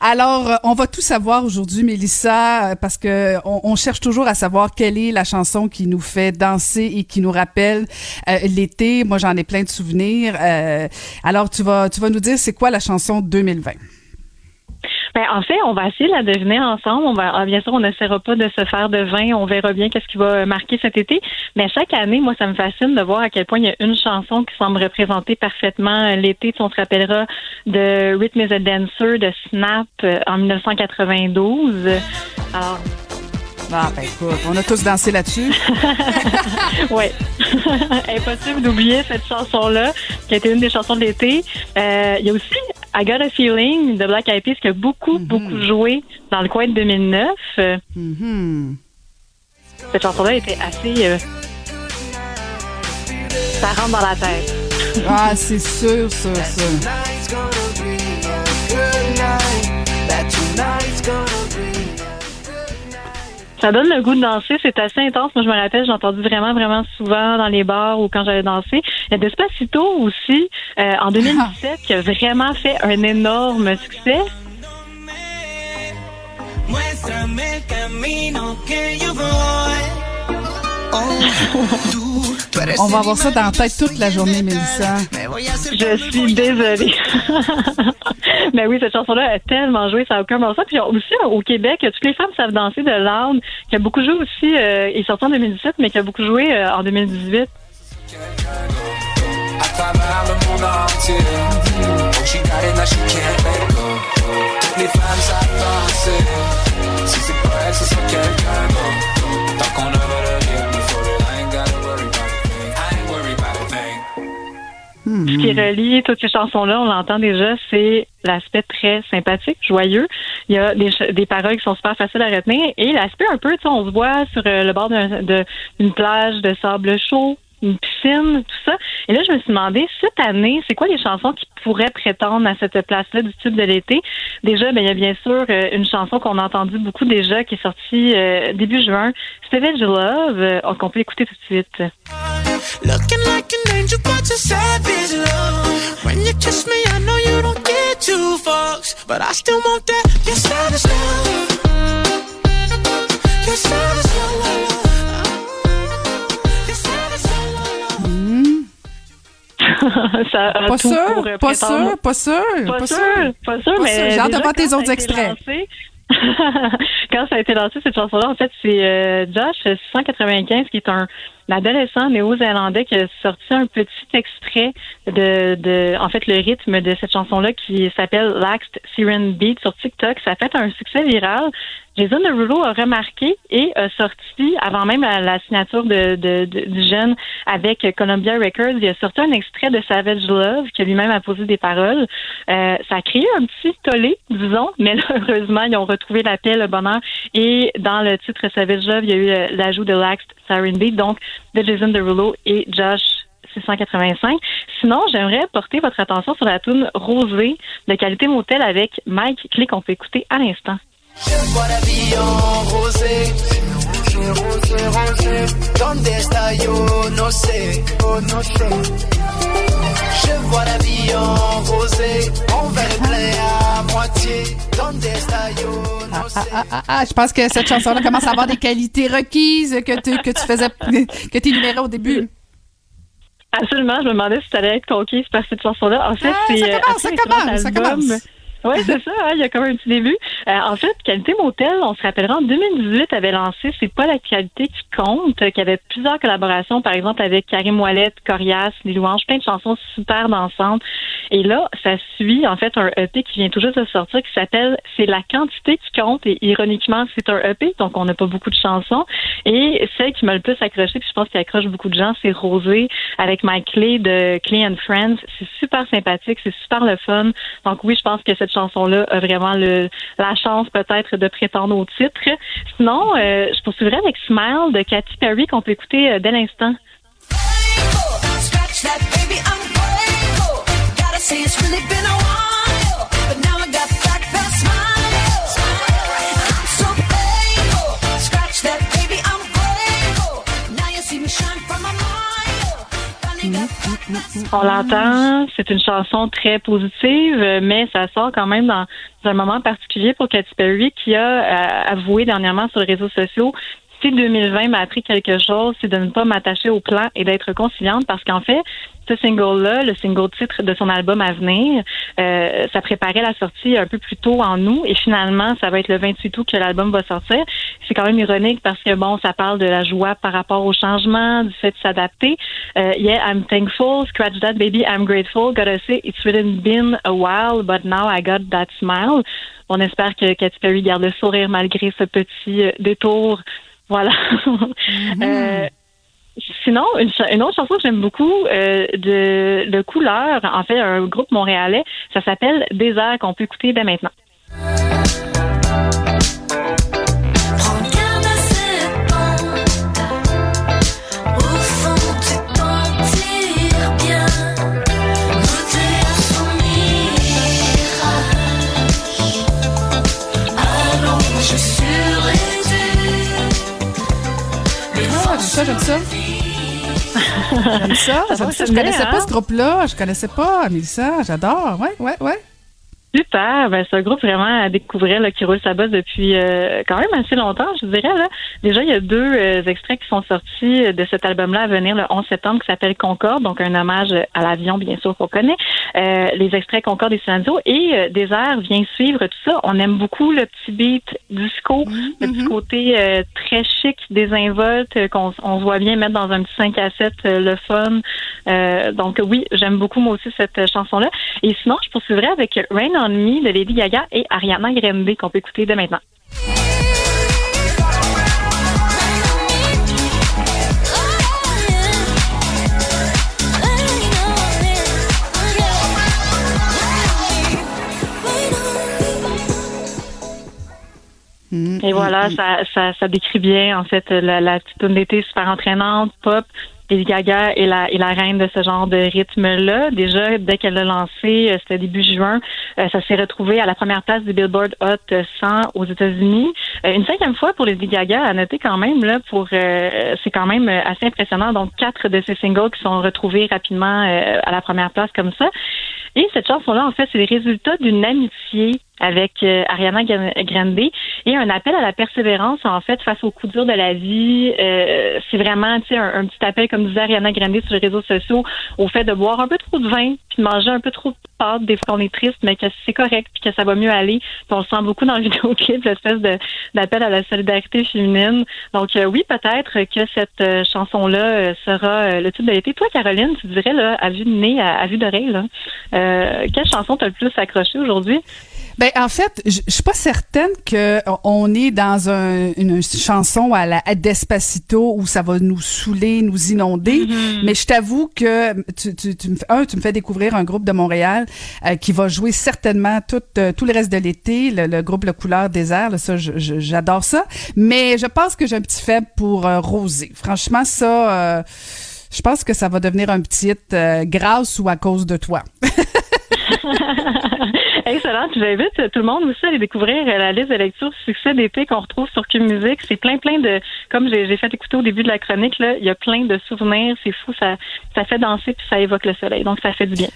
Alors, euh, on va tout savoir aujourd'hui, Mélissa, euh, parce que on, cherche toujours à savoir quelle est la chanson qui nous fait danser et qui nous rappelle euh, l'été. Moi, j'en ai plein de souvenirs. alors, tu vas, tu vas nous dire c'est quoi la chanson 2020. Ben, en fait, on va essayer de la deviner ensemble. On va, ah, bien sûr, on n'essaiera pas de se faire de vin. On verra bien qu'est-ce qui va marquer cet été. Mais chaque année, moi, ça me fascine de voir à quel point il y a une chanson qui semble représenter parfaitement l'été. on se rappellera de Rhythm is a Dancer de Snap euh, en 1992. Alors, ah, ben écoute, on a tous dansé là-dessus. oui. Impossible d'oublier cette chanson-là, qui a été une des chansons de l'été. Euh, il y a aussi I Got a Feeling de Black Eyed Peas qui a beaucoup, mm-hmm. beaucoup joué dans le coin de 2009. Mm-hmm. Cette chanson-là était assez... Euh, ça rentre dans la tête. ah, c'est sûr, ça, ça. Ça donne le goût de danser, c'est assez intense. Moi, je me rappelle, j'ai entendu vraiment, vraiment souvent dans les bars ou quand j'allais danser. Il y a Despacito aussi, euh, en 2017, qui a vraiment fait un énorme succès. Muéstrame el camino que yo voy. On va avoir ça dans la tête toute la journée, Mélissa. Je suis désolée. Mais oui, cette chanson-là a tellement joué, ça n'a aucun bon sens. Puis aussi, au Québec, toutes les femmes savent danser de Loud, qui a beaucoup joué aussi, euh, il est sorti en 2017, mais qui a beaucoup joué euh, en 2018. à travers le monde entier. Oh, she got it, now she can't let go. Toutes les femmes savent danser. Si c'est pas elle, ce sera quelqu'un d'autre. Tant qu'on a thing. Ce qui relie toutes ces chansons-là, on l'entend déjà, c'est l'aspect très sympathique, joyeux. Il y a des, des paroles qui sont super faciles à retenir et l'aspect un peu, tu sais, on se voit sur euh, le bord d'une plage de sable chaud, une piscine, tout ça. Et là, je me suis demandé, cette année, c'est quoi les chansons qui pourraient prétendre à cette place-là du tube de l'été? Déjà, ben, il y a bien sûr euh, une chanson qu'on a entendue beaucoup déjà, qui est sortie euh, début juin, Savage Love, euh, qu'on peut écouter tout de suite. Looking like an angel, but you're savage love. When you kiss me, I know you don't get two fucks, but I still want that. You're savage love. You're savage love. You're savage love. ça a Pas tout sûr, euh, pas sûr, pas sûr, Pas, pas sûr, sûr. pas sûr, Pas mais sûr. J'ai hâte de voir tes autres extraits. lancé- quand ça a été lancé, cette chanson-là, en fait, c'est euh, Josh 695, qui est un adolescent néo-zélandais qui a sorti un petit extrait de, de en fait, le rythme de cette chanson-là qui s'appelle Laxed Siren Beat sur TikTok. Ça a fait un succès viral. Jason Derulo a remarqué et a sorti, avant même la, signature de, de- du jeune avec Columbia Records, il a sorti un extrait de Savage Love qui lui-même a posé des paroles. Euh, ça a créé un petit tollé, disons, mais là, heureusement, ils ont retrouvé la paix, le bonheur. Et dans le titre Savage Love, il y a eu euh, l'ajout de Laxed Siren Beat, donc de Jason Derulo et Josh 685. Sinon, j'aimerais porter votre attention sur la tune Rosée de qualité motel avec Mike Clay qu'on peut écouter à l'instant. Rosé, rosé. Donde está yo? No sé, oh no sé. Je vois la vie en rosé. Mon verre plein à moitié. Donde está yo? No sé. Ah, ah, ah, je pense que cette chanson-là commence à avoir des qualités requises que tu, que tu faisais, que tu énumérais au début. Absolument, je me demandais si tu allais être conquise par cette chanson-là. En fait, Ah, c'est ça euh, commence, ça commence, ça commence. Oui, c'est ça, hein, il y a quand même un petit début. Euh, en fait, Qualité Motel, on se rappellera, en 2018, avait lancé C'est pas la qualité qui compte, qui avait plusieurs collaborations, par exemple, avec Karim Ouellet, Corias, Les Louanges, plein de chansons super dansantes. Et là, ça suit, en fait, un EP qui vient tout juste de sortir qui s'appelle C'est la quantité qui compte. Et ironiquement, c'est un EP, donc on n'a pas beaucoup de chansons. Et celle qui m'a le plus accroché, puis je pense qu'il accroche beaucoup de gens, c'est Rosé avec Mike Clay de Clay and Friends. C'est super sympathique, c'est super le fun. Donc oui, je pense que cette chanson-là a vraiment la chance peut-être de prétendre au titre. Sinon, euh, je poursuivrai avec Smile de Katy Perry qu'on peut écouter euh, dès l'instant. On l'entend, c'est une chanson très positive, mais ça sort quand même dans, dans un moment particulier pour Katy Perry qui a euh, avoué dernièrement sur les réseaux sociaux si 2020 m'a appris quelque chose, c'est de ne pas m'attacher au plan et d'être conciliante parce qu'en fait, ce single-là, le single titre de son album à venir, euh, ça préparait la sortie un peu plus tôt en août et finalement, ça va être le 28 août que l'album va sortir. C'est quand même ironique parce que bon, ça parle de la joie par rapport au changement, du fait de s'adapter. Euh, yeah, I'm thankful, scratch that baby, I'm grateful. Gotta say, it's really been a while, but now I got that smile. On espère que Katy Perry garde le sourire malgré ce petit euh, détour. Voilà. Euh, Sinon, une, une autre chanson que j'aime beaucoup euh, de Le Couleur, en fait, un groupe montréalais, ça s'appelle Désert qu'on peut écouter dès maintenant. Ça, j'aime ça. J'aime ça, j'aime ça. Je connaissais pas hein? ce groupe-là. Je connaissais pas Mélissa. J'adore. Ouais, ouais, ouais. Super, ben, c'est un groupe vraiment à découvrir là, qui roule sa bosse depuis euh, quand même assez longtemps, je dirais. Là. Déjà, il y a deux euh, extraits qui sont sortis de cet album-là à venir le 11 septembre qui s'appelle Concorde, donc un hommage à l'avion, bien sûr, qu'on connaît. Euh, les extraits Concorde et Silencio et euh, Désert vient suivre tout ça. On aime beaucoup le petit beat disco, le petit côté euh, très chic, désinvolte, euh, qu'on on voit bien mettre dans un petit 5 à 7 euh, le fun. Euh, donc oui, j'aime beaucoup moi aussi cette euh, chanson-là. Et sinon, je poursuivrai avec Rain on Me de Lady Gaga et Ariana Grande qu'on peut écouter dès maintenant. Et voilà, ça, ça, ça décrit bien en fait la, la petite tune d'été super entraînante, pop. Lady Gaga est la, est la reine de ce genre de rythme-là. Déjà, dès qu'elle l'a lancé, euh, c'était début juin, euh, ça s'est retrouvé à la première place du Billboard Hot 100 aux États-Unis. Euh, une cinquième fois pour Lady Gaga, à noter quand même, là, pour c'est quand même assez impressionnant. Donc, quatre de ses singles qui sont retrouvés rapidement à la première place comme ça. Et cette chanson-là, en fait, c'est le résultat d'une amitié avec euh, Ariana Gran- Grande et un appel à la persévérance, en fait, face aux coups durs de la vie. Euh, c'est vraiment, tu sais, un, petit appel, comme disait Ariana Grande sur les réseaux sociaux, au fait de boire un peu trop de vin, puis de manger un peu trop de pâtes, des fois on est triste, mais que c'est correct, puis que ça va mieux aller. Puis on le sent beaucoup dans le vidéoclip, l'espèce de d'appel à la solidarité féminine. Donc euh, oui, peut-être que cette euh, chanson-là euh, sera euh, le titre de l'été. Toi, Caroline, tu dirais, là, à vue de nez, à, à vue d'oreille, là, quelle chanson t'as le plus accroché aujourd'hui? Ben en fait, je suis pas certaine que on est dans un- une chanson à la à Despacito où ça va nous saouler, nous inonder. Mais je t'avoue que tu, tu, tu me fais, un, tu me fais découvrir un groupe de Montréal euh, qui va jouer certainement tout euh, tout le reste de l'été, le, le groupe Le Couleur Désert. Là, ça, j'adore ça. Mais je pense que j'ai un petit faible pour euh, Rosé. Franchement, ça. euh, je pense que ça va devenir un petit hit euh, grâce ou à cause de toi. Excellent. Puis J'invite tout le monde aussi à aller découvrir euh, la liste de lecture succès d'été qu'on retrouve sur Cube Musique. C'est plein, plein de, comme j'ai j'ai fait écouter au début de la chronique, là, il y a plein de souvenirs. C'est fou. Ça, ça fait danser puis ça évoque le soleil. Donc, ça fait du bien.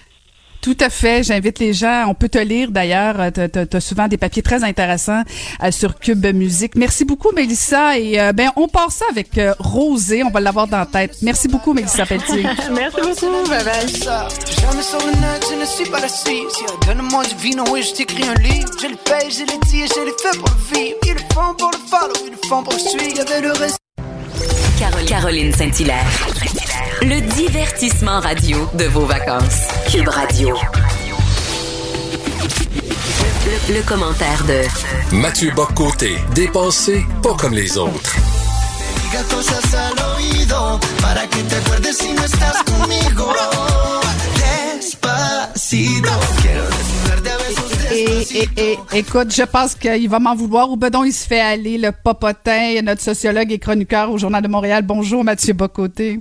Tout à fait. J'invite les gens. On peut te lire d'ailleurs. Tu as, souvent des papiers très intéressants euh, sur Cube Musique. Merci beaucoup, Mélissa. Et euh, ben, on part ça avec euh, Rosé. On va l'avoir dans la tête. Merci beaucoup, Mélissa Pelletier. Merci beaucoup. Bye bye. J'ai jamais sur le net, je ne suis pas assise. Yeah, Donne-moi du vino et je t'écris un livre. Je le paye, je le dis et je le fais pour le vivre. Ils le font pour le follow, ils le font pour le suivre. Y'avait le reste. Caroline, Caroline Saint-Hilaire. Le divertissement radio de vos vacances. Cube Radio. Le, le commentaire de Mathieu Boccoté, dépensé pas comme les autres. Et, et, et, écoute, je pense qu'il va m'en vouloir. Ou bedon, il se fait aller, le popotin, notre sociologue et chroniqueur au Journal de Montréal. Bonjour, Mathieu Bocoté.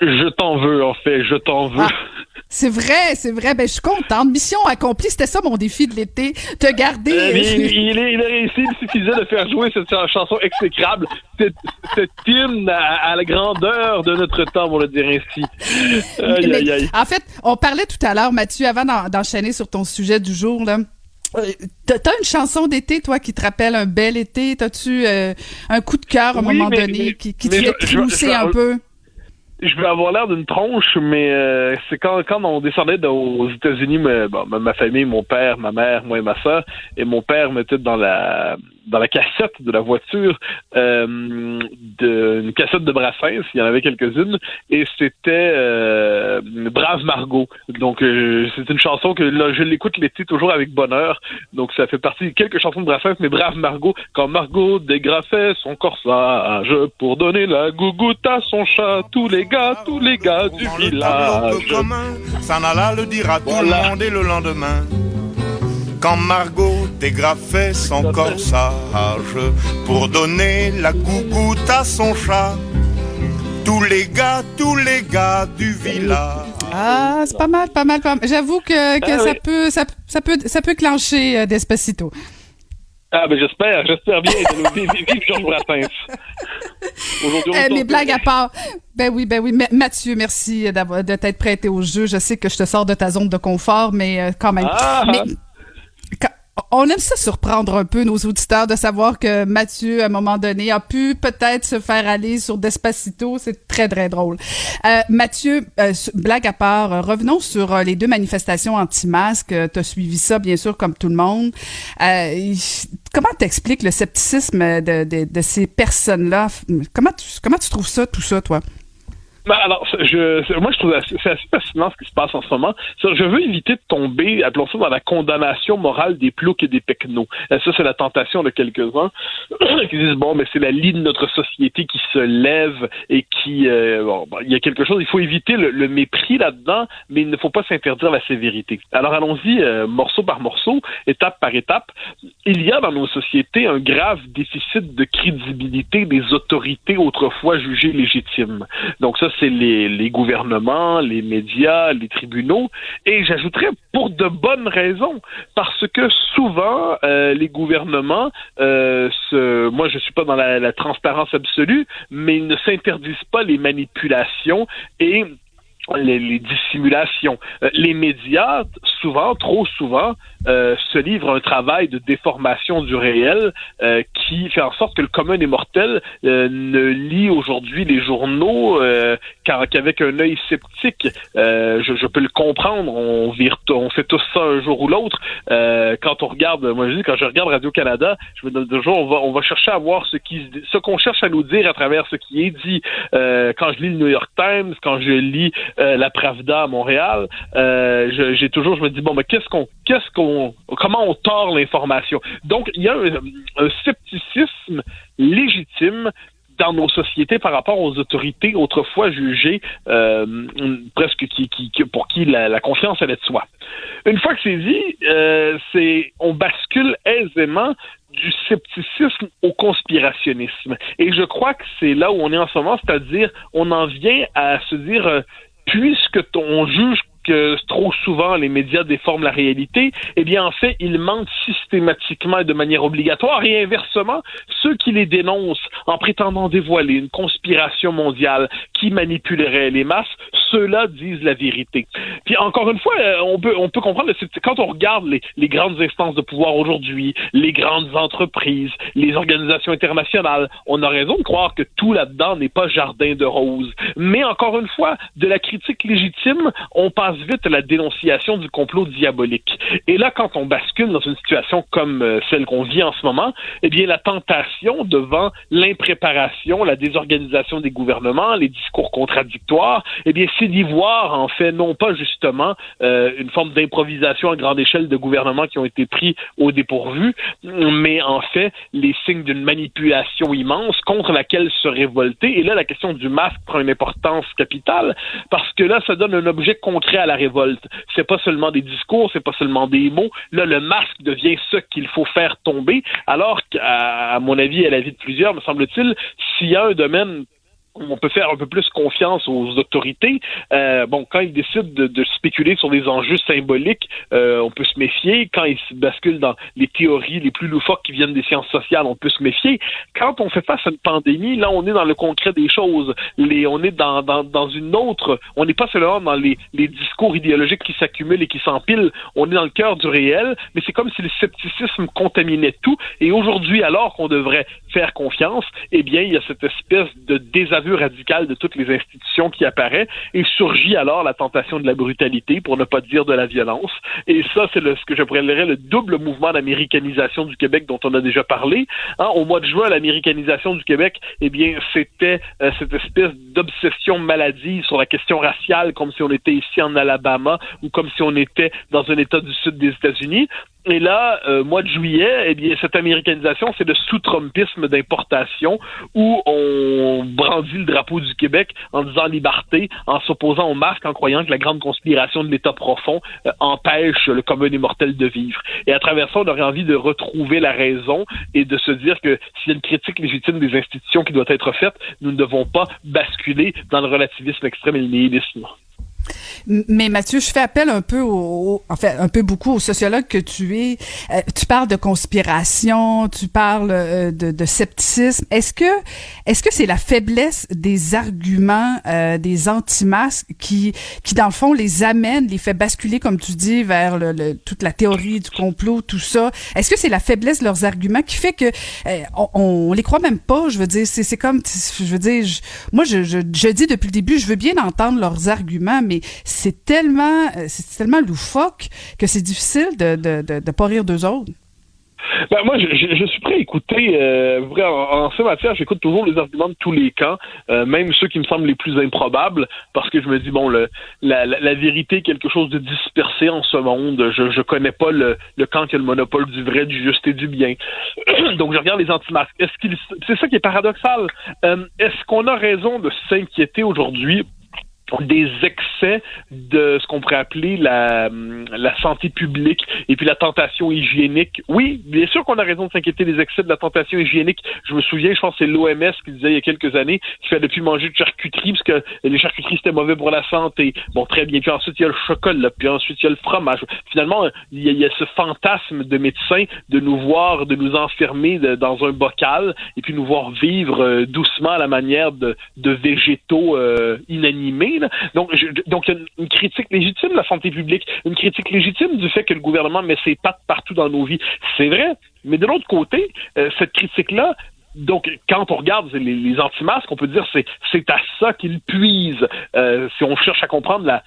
Je t'en veux, en fait, je t'en veux. Ah, c'est vrai, c'est vrai. Ben, je suis contente. Mission accomplie. C'était ça mon défi de l'été. Te garder. Euh, il, il, est- il a réussi, il suffisait de faire jouer cette ch- chanson exécrable, cette, cette hymne à, à la grandeur de notre temps, on le dire ainsi. Aïe, Mais, aïe, aïe. En fait, on parlait tout à l'heure, Mathieu, avant d'en- d'enchaîner sur ton sujet du jour, là. Euh, T'as une chanson d'été, toi, qui te rappelle un bel été? T'as-tu euh, un coup de cœur à un Oui, moment mais- donné mais- qui, qui te mais fait trousser un peu? Je vais avoir l'air d'une tronche, mais euh, c'est quand, quand on descendait de- aux États-Unis, ma famille, mon père, ma mère, moi et ma soeur, et mon père mettait dans la dans la cassette de la voiture euh, de, une cassette de Brassens, il y en avait quelques-unes, et c'était euh, Brave Margot. Donc euh, c'est une chanson que là, je l'écoute l'été toujours avec bonheur. Donc ça fait partie de quelques chansons de Brassens, mais Brave Margot, quand Margot dégrafait son corsage pour donner la gougoute à son chat, tous les gars, tous les gars du village. S'en alla le dire à tout le monde et le lendemain. Quand Margot dégrafait son corsage pour donner la gougoute à son chat, tous les gars, tous les gars du village. Ah, c'est pas mal, pas mal, pas mal. J'avoue que, que Ah ça, oui. peut, ça, ça peut ça peut clencher euh, Despacito. Ah, ben j'espère, j'espère bien. Vive, vive Georges Brassens. Aujourd'hui, on Eh, au- blagues à part. Ben oui, ben oui. Ma- Mathieu, merci d'avoir de t'être prêté au jeu. Je sais que je te sors de ta zone de confort, mais euh, quand même. Ah! Mais quand- on aime ça surprendre un peu nos auditeurs de savoir que Mathieu, à un moment donné, a pu peut-être se faire aller sur Despacito. C'est très, très drôle. Euh, Mathieu, euh, blague à part, euh, revenons sur euh, les deux manifestations anti-masques. tu as suivi ça, bien sûr, comme tout le monde. Comment t'expliques le scepticisme de, de, de ces personnes-là? Comment tu, comment tu trouves ça, tout ça, toi? Ben, alors, je, moi, je trouve c'est assez fascinant ce qui se passe en ce moment. Je veux éviter de tomber, appelons ça, dans la condamnation morale des ploucs et des pecnos. Euh, Ça, c'est la tentation de quelques-uns qui disent, bon, mais c'est la ligne de notre société qui se lève et qui... euh, bon, il y a quelque chose, il faut éviter le, le mépris là-dedans, mais il ne faut pas s'interdire la sévérité. Alors, allons-y euh, morceau par morceau, étape par étape. Il y a dans nos sociétés un grave déficit de crédibilité des autorités autrefois jugées légitimes. Donc ça, c'est les, gouvernements, les médias, les tribunaux. Et j'ajouterais pour de bonnes raisons, parce que souvent, euh, les gouvernements, euh, moi je suis pas dans la, transparence absolue, mais ils ne s'interdisent pas les manipulations et les, les dissimulations. Euh, les médias, trop souvent, euh, se livrent à un travail de déformation du réel euh, qui fait en sorte que le commun des mortels euh, ne lit aujourd'hui les journaux euh, qu'avec un œil sceptique. Je, peux le comprendre, on, fait tous ça un jour ou l'autre. Quand on regarde, je quand je regarde Radio-Canada, je me donne toujours, on va, chercher à voir ce qu'on cherche à nous dire à travers ce qui est dit. Quand je lis le New York Times, quand je lis la Pravda à Montréal, j'ai toujours, je me bon, mais qu'est-ce qu'on, qu'est-ce qu'on, comment on tord l'information? Donc il y a un, scepticisme légitime dans nos sociétés par rapport aux autorités autrefois jugées euh, presque pour qui la, confiance allait de soi. Une fois que c'est dit, euh, c'est on bascule aisément du scepticisme au conspirationnisme. Et je crois que c'est là où on est en ce moment, c'est-à-dire on en vient à se dire euh, puisque on juge trop souvent les médias déforment la réalité, eh bien en fait, ils mentent systématiquement et de manière obligatoire et inversement, ceux qui les dénoncent en prétendant dévoiler une conspiration mondiale qui manipulerait les masses, ceux-là disent la vérité. Puis encore une fois, euh, on peut comprendre quand on regarde les, les grandes instances de pouvoir aujourd'hui, les grandes entreprises, les organisations internationales, on a raison de croire que tout là-dedans n'est pas jardin de roses. Mais encore une fois, de la critique légitime, on passe vite la dénonciation du complot diabolique. Et là, quand on bascule dans une situation comme euh, celle qu'on vit en ce moment, eh bien, la tentation devant l'impréparation, la désorganisation des gouvernements, les discours contradictoires, eh bien, c'est d'y voir, en fait, non pas justement euh, une forme d'improvisation à grande échelle de gouvernements qui ont été pris au dépourvu, mais en fait, les signes d'une manipulation immense contre laquelle se révolter. Et là, la question du masque prend une importance capitale parce que là, ça donne un objet concret à la révolte. C'est pas seulement des discours, c'est pas seulement des mots. Là, le masque devient ce qu'il faut faire tomber. Alors qu'à mon avis, à l'avis de plusieurs, me semble-t-il, s'il y a un domaine on peut faire un peu plus confiance aux autorités. Euh, bon, quand ils décident de, spéculer sur des enjeux symboliques, euh, on peut se méfier. Quand ils se basculent dans les théories les plus loufoques qui viennent des sciences sociales, on peut se méfier. Quand on fait face à une pandémie, là, on est dans le concret des choses. Les, on est dans, dans, dans une autre. On n'est pas seulement dans les, les discours idéologiques qui s'accumulent et qui s'empilent. On est dans le cœur du réel, mais c'est comme si le scepticisme contaminait tout. Et aujourd'hui, alors qu'on devrait faire confiance, eh bien, il y a cette espèce de désaveu radical de toutes les institutions qui apparaît et surgit alors la tentation de la brutalité, pour ne pas dire de la violence. Et ça, c'est ce que je pourrais le double mouvement d'américanisation du Québec dont on a déjà parlé. Hein, au mois de juin, l'américanisation du Québec, eh bien, c'était euh, cette espèce d'obsession maladive sur la question raciale, comme si on était ici en Alabama ou comme si on était dans un État du sud des États-Unis. Et là, euh, mois de juillet, eh bien, cette américanisation, c'est le sous-trumpisme d'importation où on brandit le drapeau du Québec en disant liberté, en s'opposant au masque, en croyant que la grande conspiration de l'État profond euh, empêche le commun des mortels de vivre. Et à travers ça, on aurait envie de retrouver la raison et de se dire que s'il y a une critique légitime des institutions qui doit être faite, nous ne devons pas basculer dans le relativisme extrême et le nihilisme. Mais Mathieu, je fais appel un peu au, en fait, un peu beaucoup au sociologue que tu es. Euh, tu parles de conspiration, tu parles euh, de, scepticisme. Est-ce que, est-ce que c'est la faiblesse des arguments euh, des anti-masques qui, qui dans le fond les amène, les fait basculer, comme tu dis, vers le, le- toute la théorie du complot, tout ça? Est-ce que c'est la faiblesse de leurs arguments qui fait que on, on les croit même pas? Je veux dire, c'est, c'est comme, je veux dire, je- moi je, je, je dis depuis le début, je veux bien entendre leurs arguments, mais c'est tellement, c'est tellement loufoque que c'est difficile de, de, de, de pas rire d'eux autres. Ben, moi, je, suis prêt à écouter. Euh, en, en ce matière, j'écoute toujours les arguments de tous les camps, euh, même ceux qui me semblent les plus improbables, parce que je me dis bon, la, vérité est quelque chose de dispersé en ce monde. Je je connais pas le, le camp qui a le monopole du vrai, du juste et du bien. Donc, je regarde les anti-masques. Est-ce qu'il, c'est ça qui est paradoxal. Euh, est-ce qu'on a raison de s'inquiéter aujourd'hui? Des excès de ce qu'on pourrait appeler la, la santé publique et puis la tentation hygiénique. Oui, bien sûr qu'on a raison de s'inquiéter des excès de la tentation hygiénique. Je me souviens, je pense que c'est l'OMS qui disait il y a quelques années qu'il fallait plus manger de charcuterie parce que les charcuteries c'était mauvais pour la santé. Bon, très bien. Puis ensuite il y a le chocolat, puis ensuite il y a le fromage. Finalement, il y a, ce fantasme de médecin de nous voir, de nous enfermer dans un bocal et puis nous voir vivre euh, doucement à la manière de, de végétaux euh, inanimés. Donc, donc il y a une, une critique légitime de la santé publique, une critique légitime du fait que le gouvernement met ses pattes partout dans nos vies. C'est vrai, mais de l'autre côté, euh, cette critique-là donc, quand on regarde les, les anti-masques, on peut dire c'est c'est à ça qu'ils puisent. Euh, si on cherche à comprendre la,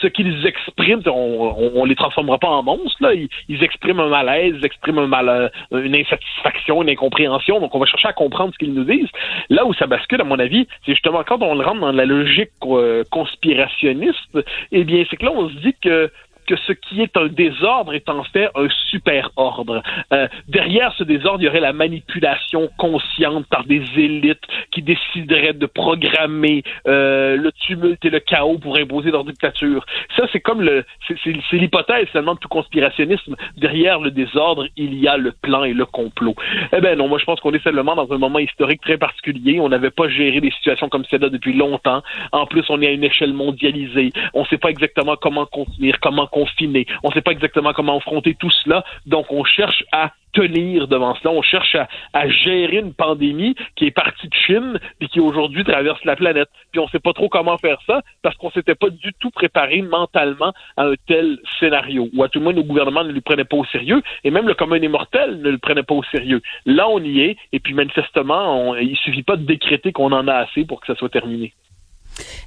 ce, qu'ils expriment, on, on, les transformera pas en monstres. Là. Ils, expriment un malaise, ils expriment un mal, une insatisfaction, une incompréhension. Donc, on va chercher à comprendre ce qu'ils nous disent. Là où ça bascule, à mon avis, c'est justement quand on rentre dans la logique euh, conspirationniste, eh bien, c'est que là, on se dit que que ce qui est un désordre est en fait un super ordre. Euh, derrière ce désordre, il y aurait la manipulation consciente par des élites qui décideraient de programmer euh, le tumulte et le chaos pour imposer leur dictature. Ça, c'est comme le, c'est, l'hypothèse finalement de tout conspirationnisme. Derrière le désordre, il y a le plan et le complot. Eh ben non, moi je pense qu'on est seulement dans un moment historique très particulier. On n'avait pas géré des situations comme celle-là depuis longtemps. En plus, on est à une échelle mondialisée. On ne sait pas exactement comment contenir, comment On ne sait pas exactement comment affronter tout cela. Donc, on cherche à tenir devant cela. On cherche à, gérer une pandémie qui est partie de Chine et qui aujourd'hui traverse la planète. Puis on ne sait pas trop comment faire ça parce qu'on s'était pas du tout préparé mentalement à un tel scénario. Ou à tout le moins, nos gouvernements ne le prenaient pas au sérieux et même le commun des mortels ne le prenait pas au sérieux. Là, on y est et puis manifestement, on, il suffit pas de décréter qu'on en a assez pour que ça soit terminé.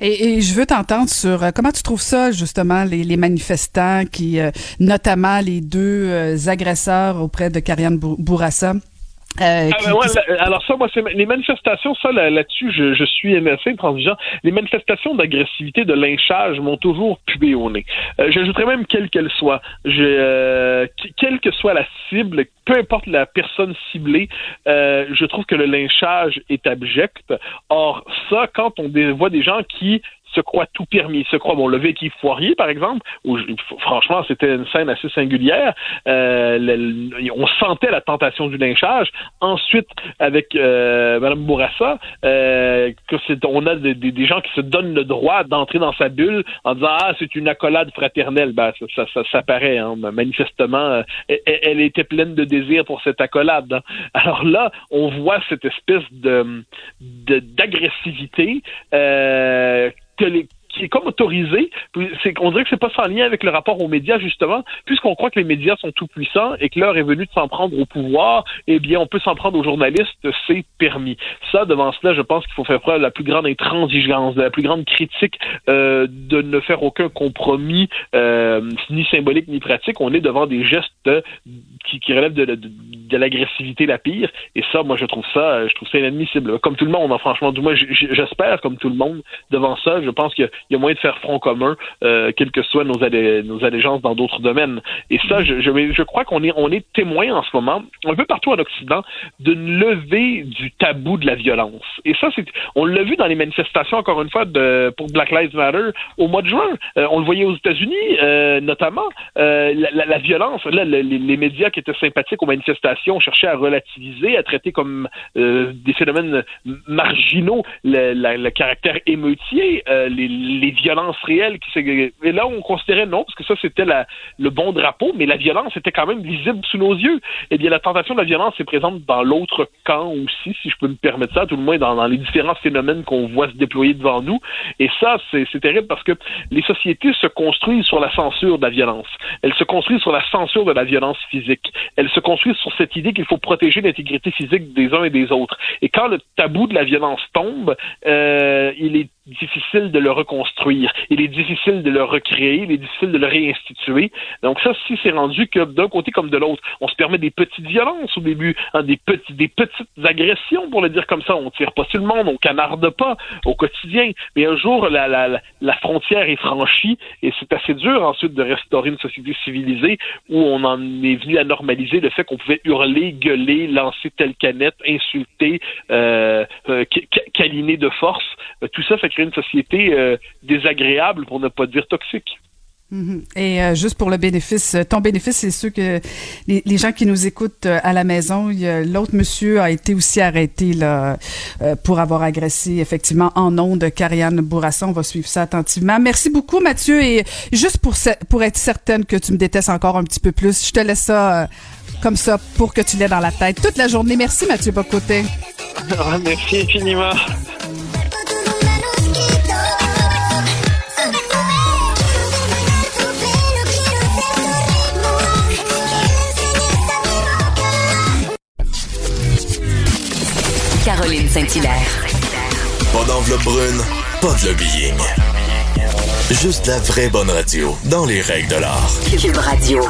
Et, je veux t'entendre sur euh, comment tu trouves ça, justement, les, manifestants qui, euh, notamment les deux euh, agresseurs auprès de Kariane Bou- Bourassa? Euh, Ah, qui- ben, ouais, qui- là, alors ça, moi, c'est les manifestations, ça, là- là-dessus, je, je suis assez intransigeant. Les manifestations d'agressivité, de lynchage m'ont toujours pué au nez. Euh, J'ajouterais même quelle qu'elle soit. Je, euh, qu- quelle que soit la cible, peu importe la personne ciblée, euh, je trouve que le lynchage est abject. Or, ça, quand on voit des gens qui se croient tout permis, se croient, bon, le Vicky Foirier, par exemple, où franchement, c'était une scène assez singulière. Euh, on sentait la tentation du lynchage. Ensuite, avec euh, Mme Bourassa, euh, on a des, gens qui se donnent le droit d'entrer dans sa bulle en disant ah c'est une accolade fraternelle. Ben ça, ça, ça, paraît hein, manifestement, euh, elle, était pleine de désir pour cette accolade. hein. Alors là, on voit cette espèce de, de d'agressivité euh, que les qui est comme autorisé, qu'on dirait que c'est pas sans lien avec le rapport aux médias justement, puisqu'on croit que les médias sont tout puissants et que l'heure est venue de s'en prendre au pouvoir, eh bien on peut s'en prendre aux journalistes, c'est permis. Ça, devant cela, je pense qu'il faut faire preuve de la plus grande intransigeance, de la plus grande critique, euh, de ne faire aucun compromis, euh, ni symbolique ni pratique. On est devant des gestes euh, qui, relèvent de, l'agressivité la pire, et ça, moi je trouve ça, je trouve ça inadmissible. Comme tout le monde, hein, franchement, du moins j'espère comme tout le monde devant ça, je pense qu'il il y a moyen de faire front commun, euh, quelles que soient nos, allé- nos allégeances dans d'autres domaines. Et ça, je, je, je crois qu'on est, on est témoin en ce moment, un peu partout en Occident, d'une levée du tabou de la violence. Et ça, c'est, on l'a vu dans les manifestations, encore une fois, de, pour Black Lives Matter au mois de juin. Euh, on le voyait aux États-Unis, euh, notamment. Euh, la, la- la violence, là, le- les, les médias qui étaient sympathiques aux manifestations cherchaient à relativiser, à traiter comme euh, des phénomènes marginaux le, la- le caractère émeutier. Euh, les- les violences réelles. Qui, et là, on considérait non, parce que ça, c'était le bon drapeau, mais la violence était quand même visible sous nos yeux. Eh bien, la tentation de la violence est présente dans l'autre camp aussi, si je peux me permettre ça, tout le moins dans, dans les différents phénomènes qu'on voit se déployer devant nous. Et ça, c'est terrible parce que les sociétés se construisent sur la censure de la violence. Elles se construisent sur la censure de la violence physique. Elles se construisent sur cette idée qu'il faut protéger l'intégrité physique des uns et des autres. Et quand le tabou de la violence tombe, euh, il est difficile de le reconstruire. Il est difficile de le recréer. Il est difficile de le réinstituer. Donc ça, si c'est rendu que d'un côté comme de l'autre, on se permet des petites violences au début, hein, des, petits, des petites agressions, pour le dire comme ça. On tire pas sur le monde, on canarde pas au quotidien. Mais un jour, la, la, la- frontière est franchie et c'est assez dur ensuite de restaurer une société civilisée où on en est venu à normaliser le fait qu'on pouvait hurler, gueuler, lancer telle canette, insulter, euh, euh, câliner de force. Euh, tout ça fait créer une société euh, désagréable, pour ne pas dire toxique. Mhm. Et euh, juste pour le bénéfice, euh, ton bénéfice, c'est sûr que les, les gens qui nous écoutent à la maison, l'autre monsieur a été aussi arrêté là pour avoir agressé effectivement en nom de Karianne Bourassa. On va suivre ça attentivement. Merci beaucoup Mathieu et juste pour pour être certaine que tu me détestes encore un petit peu plus, je te laisse ça euh, comme ça pour que tu l'aies dans la tête toute la journée. Merci Mathieu Bocoté. Merci infiniment. Caroline Saint-Hilaire. Pas d'enveloppe brune, pas de lobbying. Juste la vraie bonne radio, dans les règles de l'art. Cube Radio.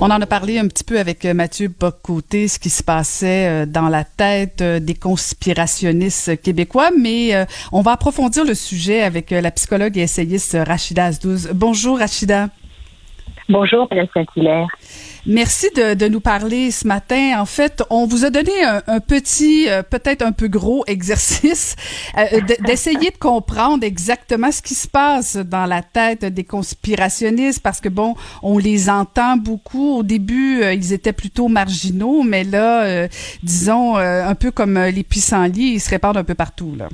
On en a parlé un petit peu avec euh, Mathieu Bocoté, ce qui se passait euh, dans la tête euh, des conspirationnistes québécois, mais on va approfondir le sujet avec la psychologue et essayiste Rachida Azdouz. Bonjour Rachida. Bonjour, Madame Saint-Hilaire. Merci de, de nous parler ce matin. En fait, on vous a donné un, petit, euh, peut-être un peu gros exercice euh, d'essayer de comprendre exactement ce qui se passe dans la tête des conspirationnistes parce que bon, on les entend beaucoup. Au début, euh, ils étaient plutôt marginaux, mais là, disons, un peu comme les pissenlits, ils se répandent un peu partout. Là.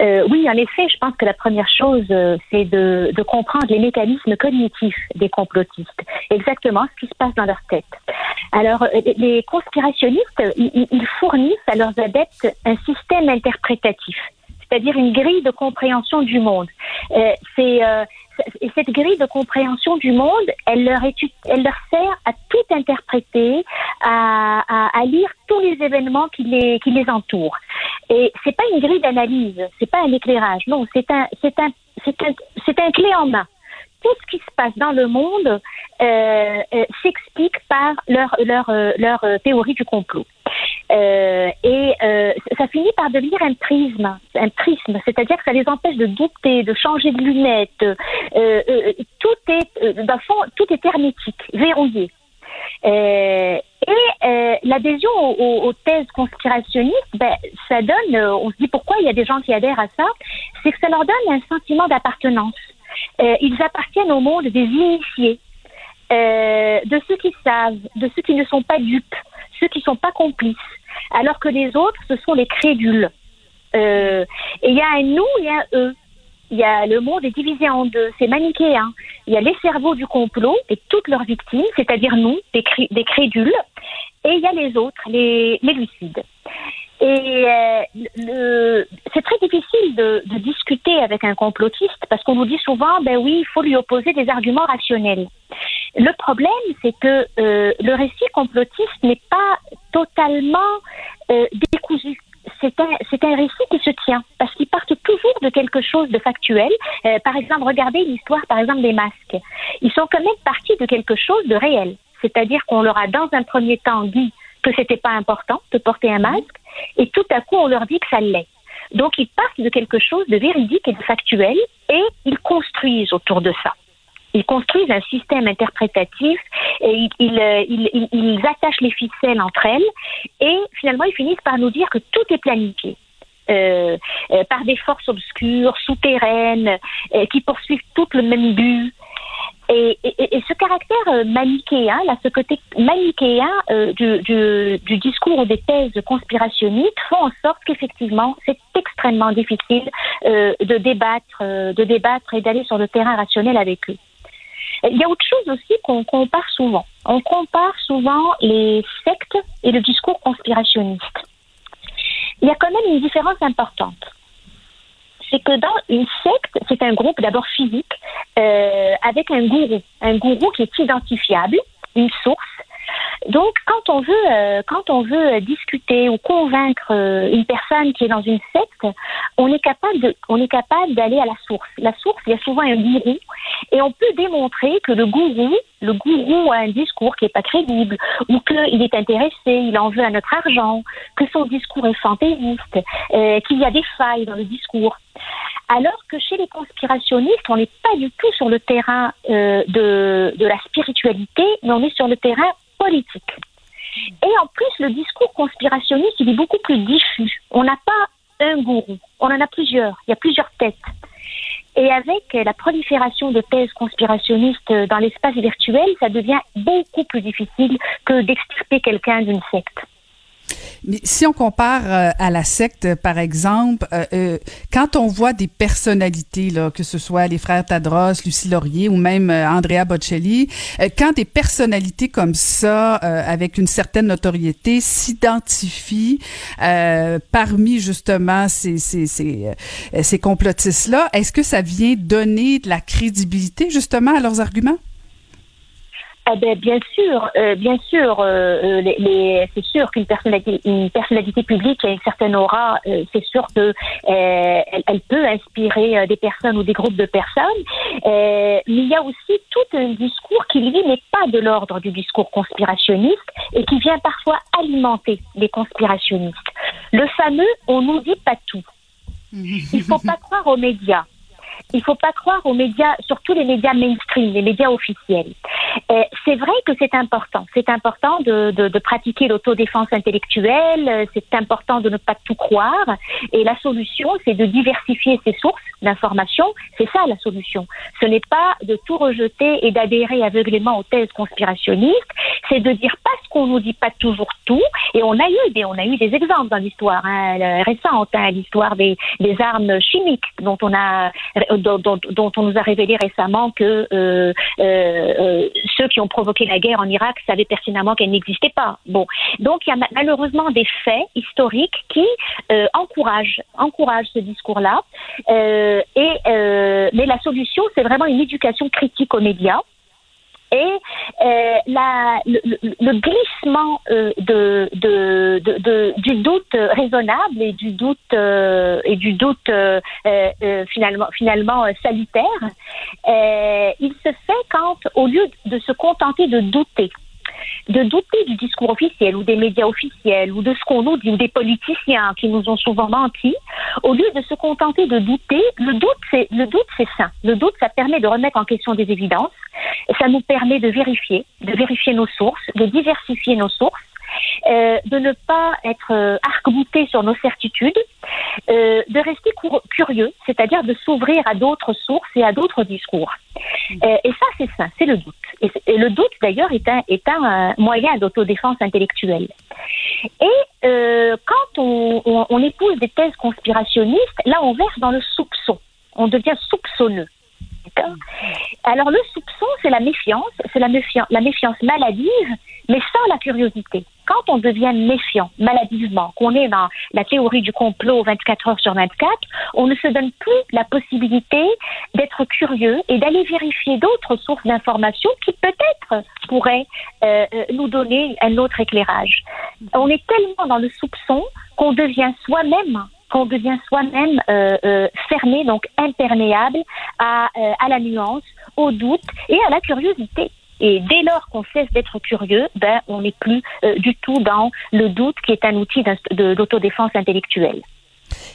Euh, oui, en effet, je pense que la première chose, euh, c'est de, comprendre les mécanismes cognitifs des complotistes, exactement ce qui se passe dans leur tête. Alors, euh, les conspirationnistes, ils, fournissent à leurs adeptes un système interprétatif, c'est-à-dire une grille de compréhension du monde. C'est et cette grille de compréhension du monde, elle leur, est, elle leur sert à tout interpréter, à, à, à lire tous les événements qui les, qui les entourent. Et c'est pas une grille d'analyse, c'est pas un éclairage, non, c'est un, c'est un, c'est un, c'est un clé en main. Tout ce qui se passe dans le monde euh, euh, s'explique par leur, leur, euh, leur euh, théorie du complot. Euh, et euh, ça finit par devenir un prisme, un prisme, c'est-à-dire que ça les empêche de douter, de changer de lunettes. Euh, tout est, dans le fond, tout est hermétique, verrouillé. Et l'adhésion aux, aux- aux thèses conspirationnistes, ben, ça donne, on se dit pourquoi il y a des gens qui adhèrent à ça, c'est que ça leur donne un sentiment d'appartenance. Euh, ils appartiennent au monde des initiés, euh, de ceux qui savent, de ceux qui ne sont pas dupes, ceux qui ne sont pas complices, alors que les autres, ce sont les crédules. Euh, et il y a un nous et un eux. Y a le monde est divisé en deux, c'est manichéen. Il y a les cerveaux du complot et toutes leurs victimes, c'est-à-dire nous, des, des crédules, et il y a les autres, les, les lucides. Et euh, c'est très difficile de, de discuter avec un complotiste parce qu'on nous dit souvent, ben oui, il faut lui opposer des arguments rationnels. Le problème, c'est que euh, le récit complotiste n'est pas totalement euh, décousu. C'est un, un récit qui se tient parce qu'ils partent toujours de quelque chose de factuel. Euh, par exemple, regardez l'histoire, par exemple, des masques. Ils sont quand même partis de quelque chose de réel. C'est-à-dire qu'on leur a dans un premier temps dit que c'était pas important de porter un masque et tout à coup on leur dit que ça l'est. Donc ils partent de quelque chose de véridique et de factuel et ils construisent autour de ça. Ils construisent un système interprétatif et ils, euh, attachent les ficelles entre elles et finalement ils finissent par nous dire que tout est planifié. euh, euh, par des forces obscures, souterraines, qui poursuivent toutes le même but. Et, ce caractère euh, manichéen, là, ce côté manichéen euh, du, du, discours ou des thèses conspirationnistes font en sorte qu'effectivement, c'est extrêmement difficile euh, de débattre, de débattre et d'aller sur le terrain rationnel avec eux. Il y a autre chose aussi qu'on compare souvent. On compare souvent les sectes et le discours conspirationniste. Il y a quand même une différence importante c'est que dans une secte, c'est un groupe d'abord physique euh, avec un gourou, un gourou qui est identifiable, une source. Donc, quand on veut, euh, quand on veut euh, discuter ou convaincre euh, une personne qui est dans une secte, on est capable on est capable d'aller à la source. La source, il y a souvent un gourou, et on peut démontrer que le gourou, le gourou a un discours qui est pas crédible, ou qu'il est intéressé, il en veut à notre argent, que son discours est fantaisiste, qu'il y a des failles dans le discours. Alors que chez les conspirationnistes, on n'est pas du tout sur le terrain de, de la spiritualité, mais on est sur le terrain politique. Et en plus, le discours conspirationniste, il est beaucoup plus diffus. On n'a pas un gourou, on en a plusieurs, il y a plusieurs têtes. Et avec la prolifération de thèses conspirationnistes dans l'espace virtuel, ça devient beaucoup plus difficile que d'extirper quelqu'un d'une secte. Mais si on compare euh, à la secte, par exemple, euh, euh, quand on voit des personnalités, là, que ce soit les frères Tadros, Lucie Laurier ou même euh, Andrea Bocelli, euh, quand des personnalités comme ça, euh, avec une certaine notoriété, s'identifient euh, parmi justement ces, ces, ces, euh, ces complotistes-là, est-ce que ça vient donner de la crédibilité justement à leurs arguments? Eh ben, bien sûr, euh, bien sûr, euh, euh, les, les- c'est sûr qu'une personnalité, une personnalité publique a une certaine aura, euh, c'est sûr que euh, elle, elle peut inspirer euh, des personnes ou des groupes de personnes. Euh, mais il y a aussi tout un discours qui lui n'est pas de l'ordre du discours conspirationniste et qui vient parfois alimenter les conspirationnistes. Le fameux "on nous dit pas tout". Il faut pas croire aux médias. Il faut pas croire aux médias, surtout les médias mainstream, les médias officiels. Euh, c'est vrai que c'est important. C'est important de, de, pratiquer l'autodéfense intellectuelle. euh, C'est important de ne pas tout croire. Et la solution, c'est de diversifier ses sources d'information. C'est ça la solution. Ce n'est pas de tout rejeter et d'adhérer aveuglément aux thèses conspirationnistes. C'est de dire parce qu'on nous dit pas toujours tout. Et on a eu des, on a eu des exemples dans l'histoire hein, récente, hein, l'histoire des, des armes chimiques dont on a, dont, dont- on nous a révélé récemment que euh, euh, euh, ceux qui ont provoqué la guerre en Irak savaient pertinemment qu'elle n'existait pas. Bon, donc il y a ma- malheureusement des faits historiques qui euh, encouragent, encouragent ce discours-là. Euh, et euh, mais la solution, c'est vraiment une éducation critique aux médias. Et euh, la, le, le- glissement euh, de, de, de, du doute raisonnable et du doute euh, et du doute euh, euh, euh, finalement finalement euh, salutaire, euh, il se fait quand au lieu de se contenter de douter, de douter du discours officiel ou des médias officiels ou de ce qu'on nous dit ou des politiciens qui nous ont souvent menti, au lieu de se contenter de douter, le doute c'est le doute c'est sain. Le doute ça permet de remettre en question des évidences, ça nous permet de vérifier, de vérifier nos sources, de diversifier nos sources. Euh, de ne pas être euh, arc-bouté sur nos certitudes, euh, de rester curieux, c'est-à-dire de s'ouvrir à d'autres sources et à d'autres discours. Euh, et ça, c'est ça, c'est le doute. Et, le doute, d'ailleurs, est un, est un moyen d'autodéfense intellectuelle. Et quand on, on- on épouse des thèses conspirationnistes, là, on verse dans le soupçon. On devient soupçonneux. D'accord? Alors, le soupçon, c'est la méfiance, c'est la, méfian- la méfiance maladive, mais sans la curiosité. Quand on devient méfiant, maladivement, qu'on est dans la théorie du complot 24 heures sur 24, on ne se donne plus la possibilité d'être curieux et d'aller vérifier d'autres sources d'informations qui peut-être pourraient euh, euh, nous donner un autre éclairage. On est tellement dans le soupçon qu'on devient soi-même qu'on devient soi-même euh, fermé, donc imperméable à la nuance, au doute et à la curiosité. Et dès lors qu'on cesse d'être curieux, ben, on n'est plus euh, du tout dans le doute qui est un outil d'autodéfense intellectuelle.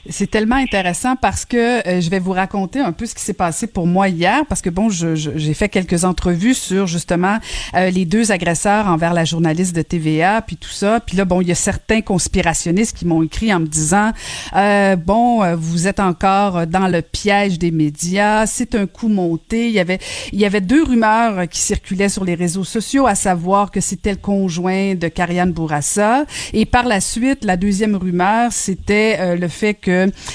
C'est tellement intéressant parce que euh, je vais vous raconter un peu ce qui s'est passé pour moi hier parce que bon, j'ai fait quelques entrevues sur justement euh, les deux agresseurs envers la journaliste de TVA puis tout ça. Puis là, bon, il y a certains conspirationnistes qui m'ont écrit en me disant euh, bon, euh, vous êtes encore dans le piège des médias, c'est un coup monté. Il y avait il y avait deux rumeurs qui circulaient sur les réseaux sociaux, à savoir que c'était le conjoint de Karianne Bourassa et par la suite, la deuxième rumeur, c'était euh, le fait que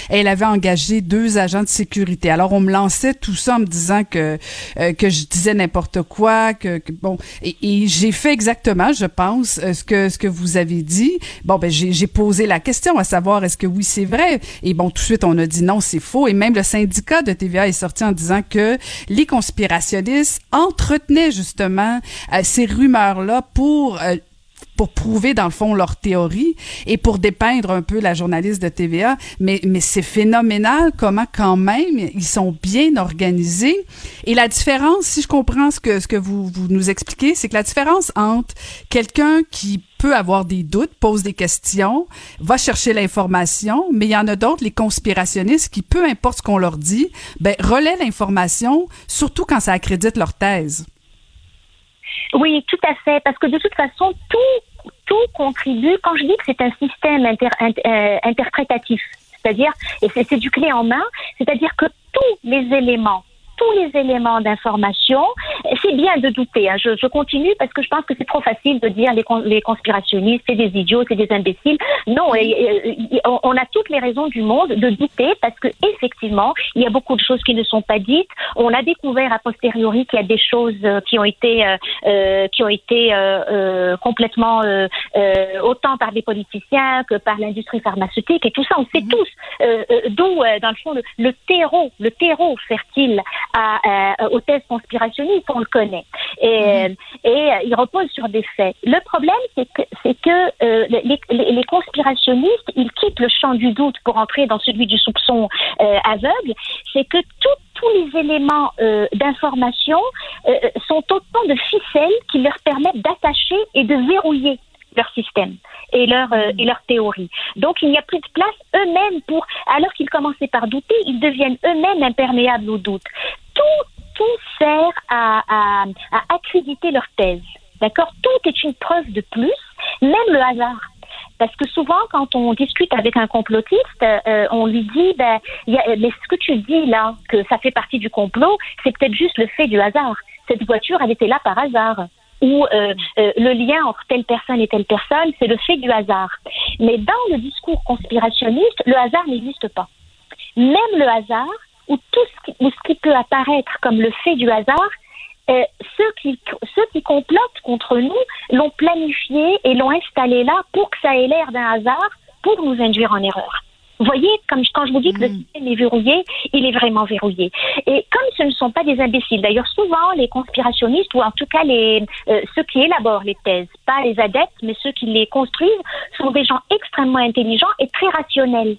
elle avait engagé deux agents de sécurité. Alors on me lançait tout ça en me disant que euh, que je disais n'importe quoi, que, que- bon et, et j'ai fait exactement, je pense, euh, ce que ce que vous avez dit. Bon ben j'ai posé la question à savoir est-ce que oui c'est vrai? Et bon tout de suite on a dit non c'est faux et même le syndicat de TVA est sorti en disant que les conspirationnistes entretenaient justement euh, ces rumeurs là pour euh, pour prouver dans le fond leur théorie et pour dépeindre un peu la journaliste de TVA. Mais, mais c'est phénoménal comment quand même ils sont bien organisés. Et la différence, si je comprends ce que, ce que vous, vous nous expliquez, c'est que la différence entre quelqu'un qui peut avoir des doutes, pose des questions, va chercher l'information, mais il y en a d'autres, les conspirationnistes, qui, peu importe ce qu'on leur dit, ben, relaient l'information, surtout quand ça accrédite leur thèse. Oui, tout à fait, parce que de toute façon, tout, tout contribue. Quand je dis que c'est un système inter- int- euh, interprétatif, c'est-à-dire, et c'est du clé en main, c'est-à-dire que tous les éléments tous les éléments d'information. C'est bien de douter. hein. Je, je continue parce que je pense que c'est trop facile de dire les, con- les conspirationnistes, c'est des idiots, c'est des imbéciles. Non, et- et- et- on a toutes les raisons du monde de douter parce que effectivement, il y a beaucoup de choses qui ne sont pas dites. On a découvert a posteriori qu'il y a des choses euh, qui ont été euh, euh, qui ont été euh, euh, complètement euh, euh, autant par des politiciens que par l'industrie pharmaceutique et tout ça. On sait tous euh, euh, d'où, euh, dans le fond, le, le terreau, le terreau fertile à, euh, aux thèses conspirationnistes, on le connaît. Et, euh, et euh, il repose sur des faits. Le problème, c'est que, c'est que euh, les, les- les conspirationnistes, ils quittent le champ du doute pour entrer dans celui du soupçon euh, aveugle. C'est que tout- tous les éléments euh, d'information euh, sont autant de ficelles qui leur permettent d'attacher et de verrouiller leur système et leur euh, et leur théorie. Donc il n'y a plus de place eux-mêmes pour alors qu'ils commençaient par douter, ils deviennent eux-mêmes imperméables au doute. Tout tout sert à, accréditer leur thèse. D'accord? Tout est une preuve de plus, même le hasard. Parce que souvent, quand on discute avec un complotiste, euh, on lui dit, ben, mais ce que tu dis là, que ça fait partie du complot, c'est peut-être juste le fait du hasard. Cette voiture, elle était là par hasard. Ou euh, euh, le lien entre telle personne et telle personne, c'est le fait du hasard. Mais dans le discours conspirationniste, le hasard n'existe pas. Même le hasard, ou tout ce qui, peut apparaître comme le fait du hasard, euh, ceux, qui, ceux qui complotent contre nous l'ont planifié et l'ont installé là pour que ça ait l'air d'un hasard pour nous induire en erreur. Vous voyez, comme je- quand je vous dis que le système est verrouillé, il est vraiment verrouillé. Et comme ce ne sont pas des imbéciles, d'ailleurs souvent les conspirationnistes ou en tout cas les euh, ceux qui élaborent les thèses, pas les adeptes, mais ceux qui les construisent, sont des gens extrêmement intelligents et très rationnels.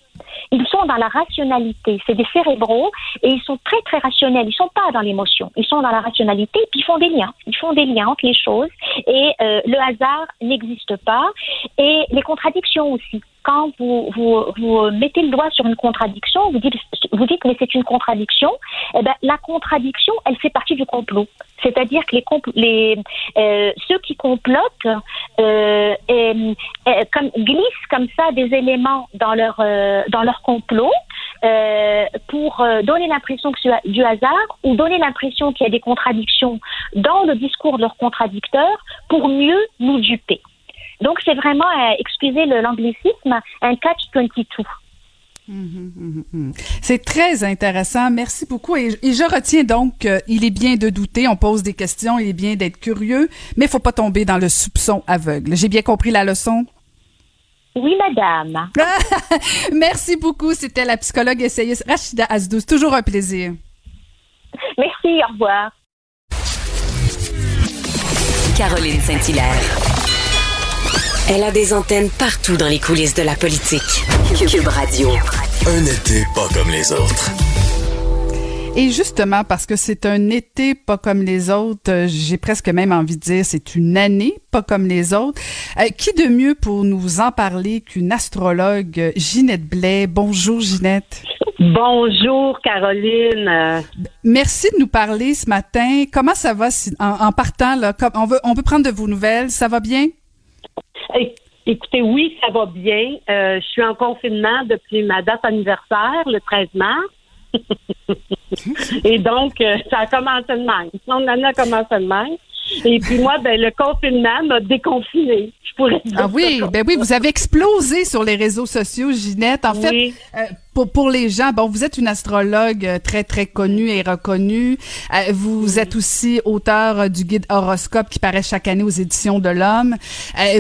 Ils sont dans la rationalité, c'est des cérébraux et ils sont très très rationnels. Ils sont pas dans l'émotion, ils sont dans la rationalité puis ils font des liens. Ils font des liens entre les choses et euh, le hasard n'existe pas et les contradictions aussi. Quand vous, mettez le doigt sur une contradiction, vous dites, mais c'est une contradiction. Eh ben, la contradiction, elle fait partie du complot. C'est-à-dire que les, euh, ceux qui complotent euh, euh, glissent comme ça des éléments dans leur dans leur complot pour donner l'impression que c'est du hasard ou donner l'impression qu'il y a des contradictions dans le discours de leurs contradicteurs pour mieux nous duper. Donc c'est vraiment, euh, excusez le- l'anglicisme, un catch-22. Mhm. C'est très intéressant. Merci beaucoup. Et, et je retiens donc qu'il est bien de douter, on pose des questions, il est bien d'être curieux, mais il faut pas tomber dans le soupçon aveugle. J'ai bien compris la leçon? Oui, madame. Merci beaucoup. C'était la psychologue essayiste Rachida Asdouz. Toujours un plaisir. Merci, au revoir. Caroline Saint-Hilaire. Elle a des antennes partout dans les coulisses de la politique. Cube Radio. Un été pas comme les autres. Et justement, parce que c'est un été pas comme les autres, euh, j'ai presque même envie de dire c'est une année pas comme les autres. Euh, qui de mieux pour nous en parler qu'une astrologue, euh, Ginette Blais? Bonjour Ginette. Bonjour Caroline. Merci de nous parler ce matin. Comment ça va si- en, en partant là? Comme- On veut, on peut prendre de vos nouvelles. Ça va bien? Écoutez, oui, ça va bien. Euh, je suis en confinement depuis ma date anniversaire, le 13 mars. Et donc, euh, ça a commencé de même. Mon année a commencé de même. Et puis moi, ben, le confinement m'a déconfiné. Je pourrais dire Ah oui, ben oui, vous avez explosé sur les réseaux sociaux, Ginette. En fait, Oui. euh, pour, pour les gens, bon, vous êtes une astrologue euh, très, très connue et reconnue. Euh, vous êtes aussi auteur euh, du guide horoscope qui paraît chaque année aux éditions de l'Homme.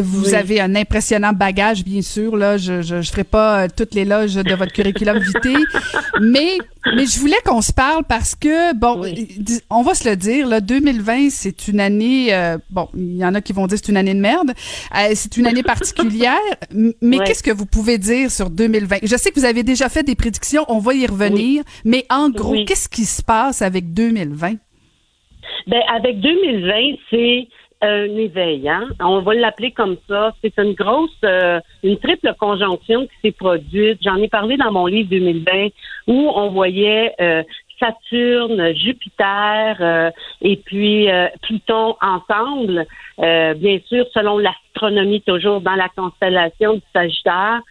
Vous Oui. avez un impressionnant bagage, bien sûr. Là, je je, je ferai pas toutes les loges de votre curriculum vitae, mais mais je voulais qu'on se parle parce que bon, on va se le dire, là, 2020, c'est une année. euh, bon, il y en a qui vont dire c'est une année de merde. Euh, c'est une année particulière. Mais Ouais. qu'est-ce que vous pouvez dire sur 2020 Je sais que vous avez déjà fait prédictions. On va y revenir. Mais en gros, Oui. qu'est-ce qui se passe avec 2020 Ben, avec 2020, c'est un éveil. Hein? On va l'appeler comme ça. C'est une grosse, euh, une triple conjonction qui s'est produite. J'en ai parlé dans mon livre 2020 où on voyait euh, Saturne, Jupiter euh, et puis euh, Pluton ensemble. Euh, bien sûr, selon l'astronomie, toujours dans la constellation du Sagittaire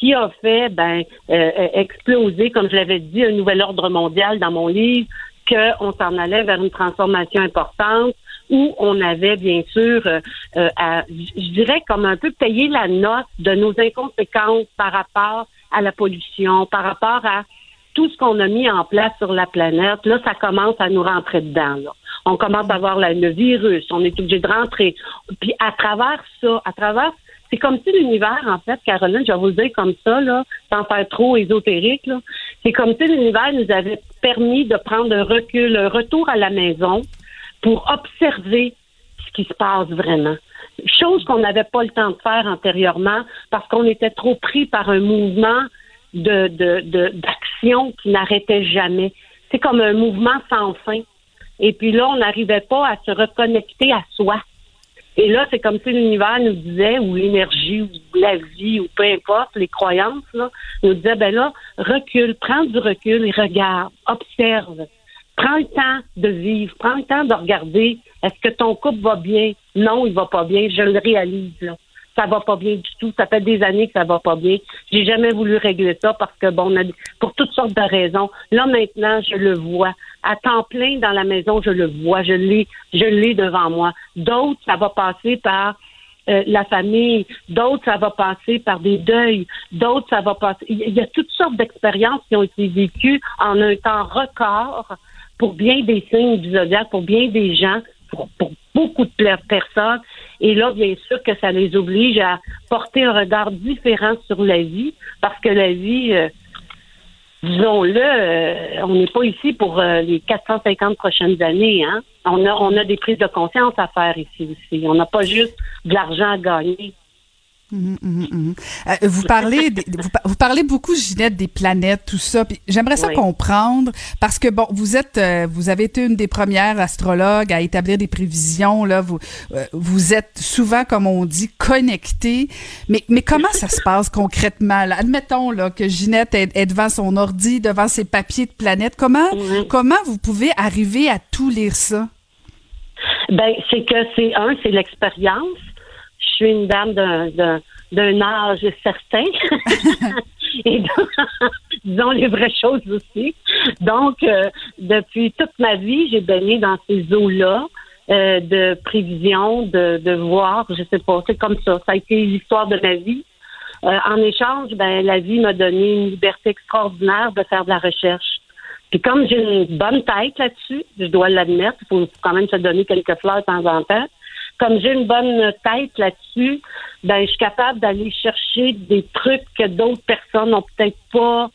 qui a fait ben, euh, euh, exploser, comme je l'avais dit, un nouvel ordre mondial dans mon livre, qu'on s'en allait vers une transformation importante où on avait bien sûr, euh, je dirais comme un peu payer la note de nos inconséquences par rapport à la pollution, par rapport à tout ce qu'on a mis en place sur la planète. Là, ça commence à nous rentrer dedans. On commence à voir la- le virus, on est obligé de rentrer. Puis à travers ça, à travers c'est comme si l'univers, en fait, Caroline, je vais vous le dire comme ça, là, sans faire trop ésotérique, là, c'est comme si l'univers nous avait permis de prendre un recul, un retour à la maison pour observer ce qui se passe vraiment. Chose qu'on n'avait pas le temps de faire antérieurement parce qu'on était trop pris par un mouvement de, de, de- d'action qui n'arrêtait jamais. C'est comme un mouvement sans fin. Et puis là, on n'arrivait pas à se reconnecter à soi. Et là, c'est comme si l'univers nous disait, ou l'énergie, ou la vie, ou peu importe, les croyances, là, nous disait, ben là, recule, prends du recul et regarde, observe. Prends le temps de vivre, prends le temps de regarder. Est-ce que ton couple va bien? Non, il va pas bien. Je le réalise, là. Ça va pas bien du tout. Ça fait des années que ça va pas bien. J'ai jamais voulu régler ça parce que bon, on a, pour toutes sortes de raisons. Là maintenant, je le vois à temps plein dans la maison. Je le vois. Je l'ai, je l'ai devant moi. D'autres, ça va passer par euh, la famille. D'autres, ça va passer par des deuils. D'autres, ça va passer. Il y a- toutes sortes d'expériences qui ont été vécues en un temps record pour bien des signes du zodiaque, pour bien des gens, pour, pour beaucoup de personnes. Et là, bien sûr que ça les oblige à porter un regard différent sur la vie, parce que la vie, euh, disons-le, euh, on n'est pas ici pour euh, les 450 prochaines années. Hein? On, a, on a des prises de conscience à faire ici aussi. On n'a pas juste de l'argent à gagner. Mhm, mhm, mhm. Euh, vous parlez, des- vous, par- vous parlez beaucoup, Ginette, des planètes, tout ça. J'aimerais ça Oui. comprendre parce que bon, vous êtes, euh, vous avez été une des premières astrologues à établir des prévisions. Là, vous, euh, vous êtes souvent, comme on dit, connecté. Mais, mais comment ça se passe concrètement là? Admettons là que Ginette est, est devant son ordi, devant ses papiers de planètes. Comment, comment vous pouvez arriver à tout lire ça? Ben, c'est que c'est un, c'est l'expérience. Je suis une dame d'un, d'un, d'un âge certain. Et donc, disons les vraies choses aussi. Donc, euh, depuis toute ma vie, j'ai baigné dans ces eaux-là euh, de prévision, de, de voir, je sais pas, c'est comme ça. Ça a été l'histoire de ma vie. Euh, en échange, ben, la vie m'a donné une liberté extraordinaire de faire de la recherche. Puis comme j'ai une bonne tête là-dessus, je dois l'admettre, il faut quand même se donner quelques fleurs de temps en temps. Comme j'ai une bonne tête là-dessus, ben je suis capable d'aller chercher des trucs que d'autres personnes n'ont peut-être pas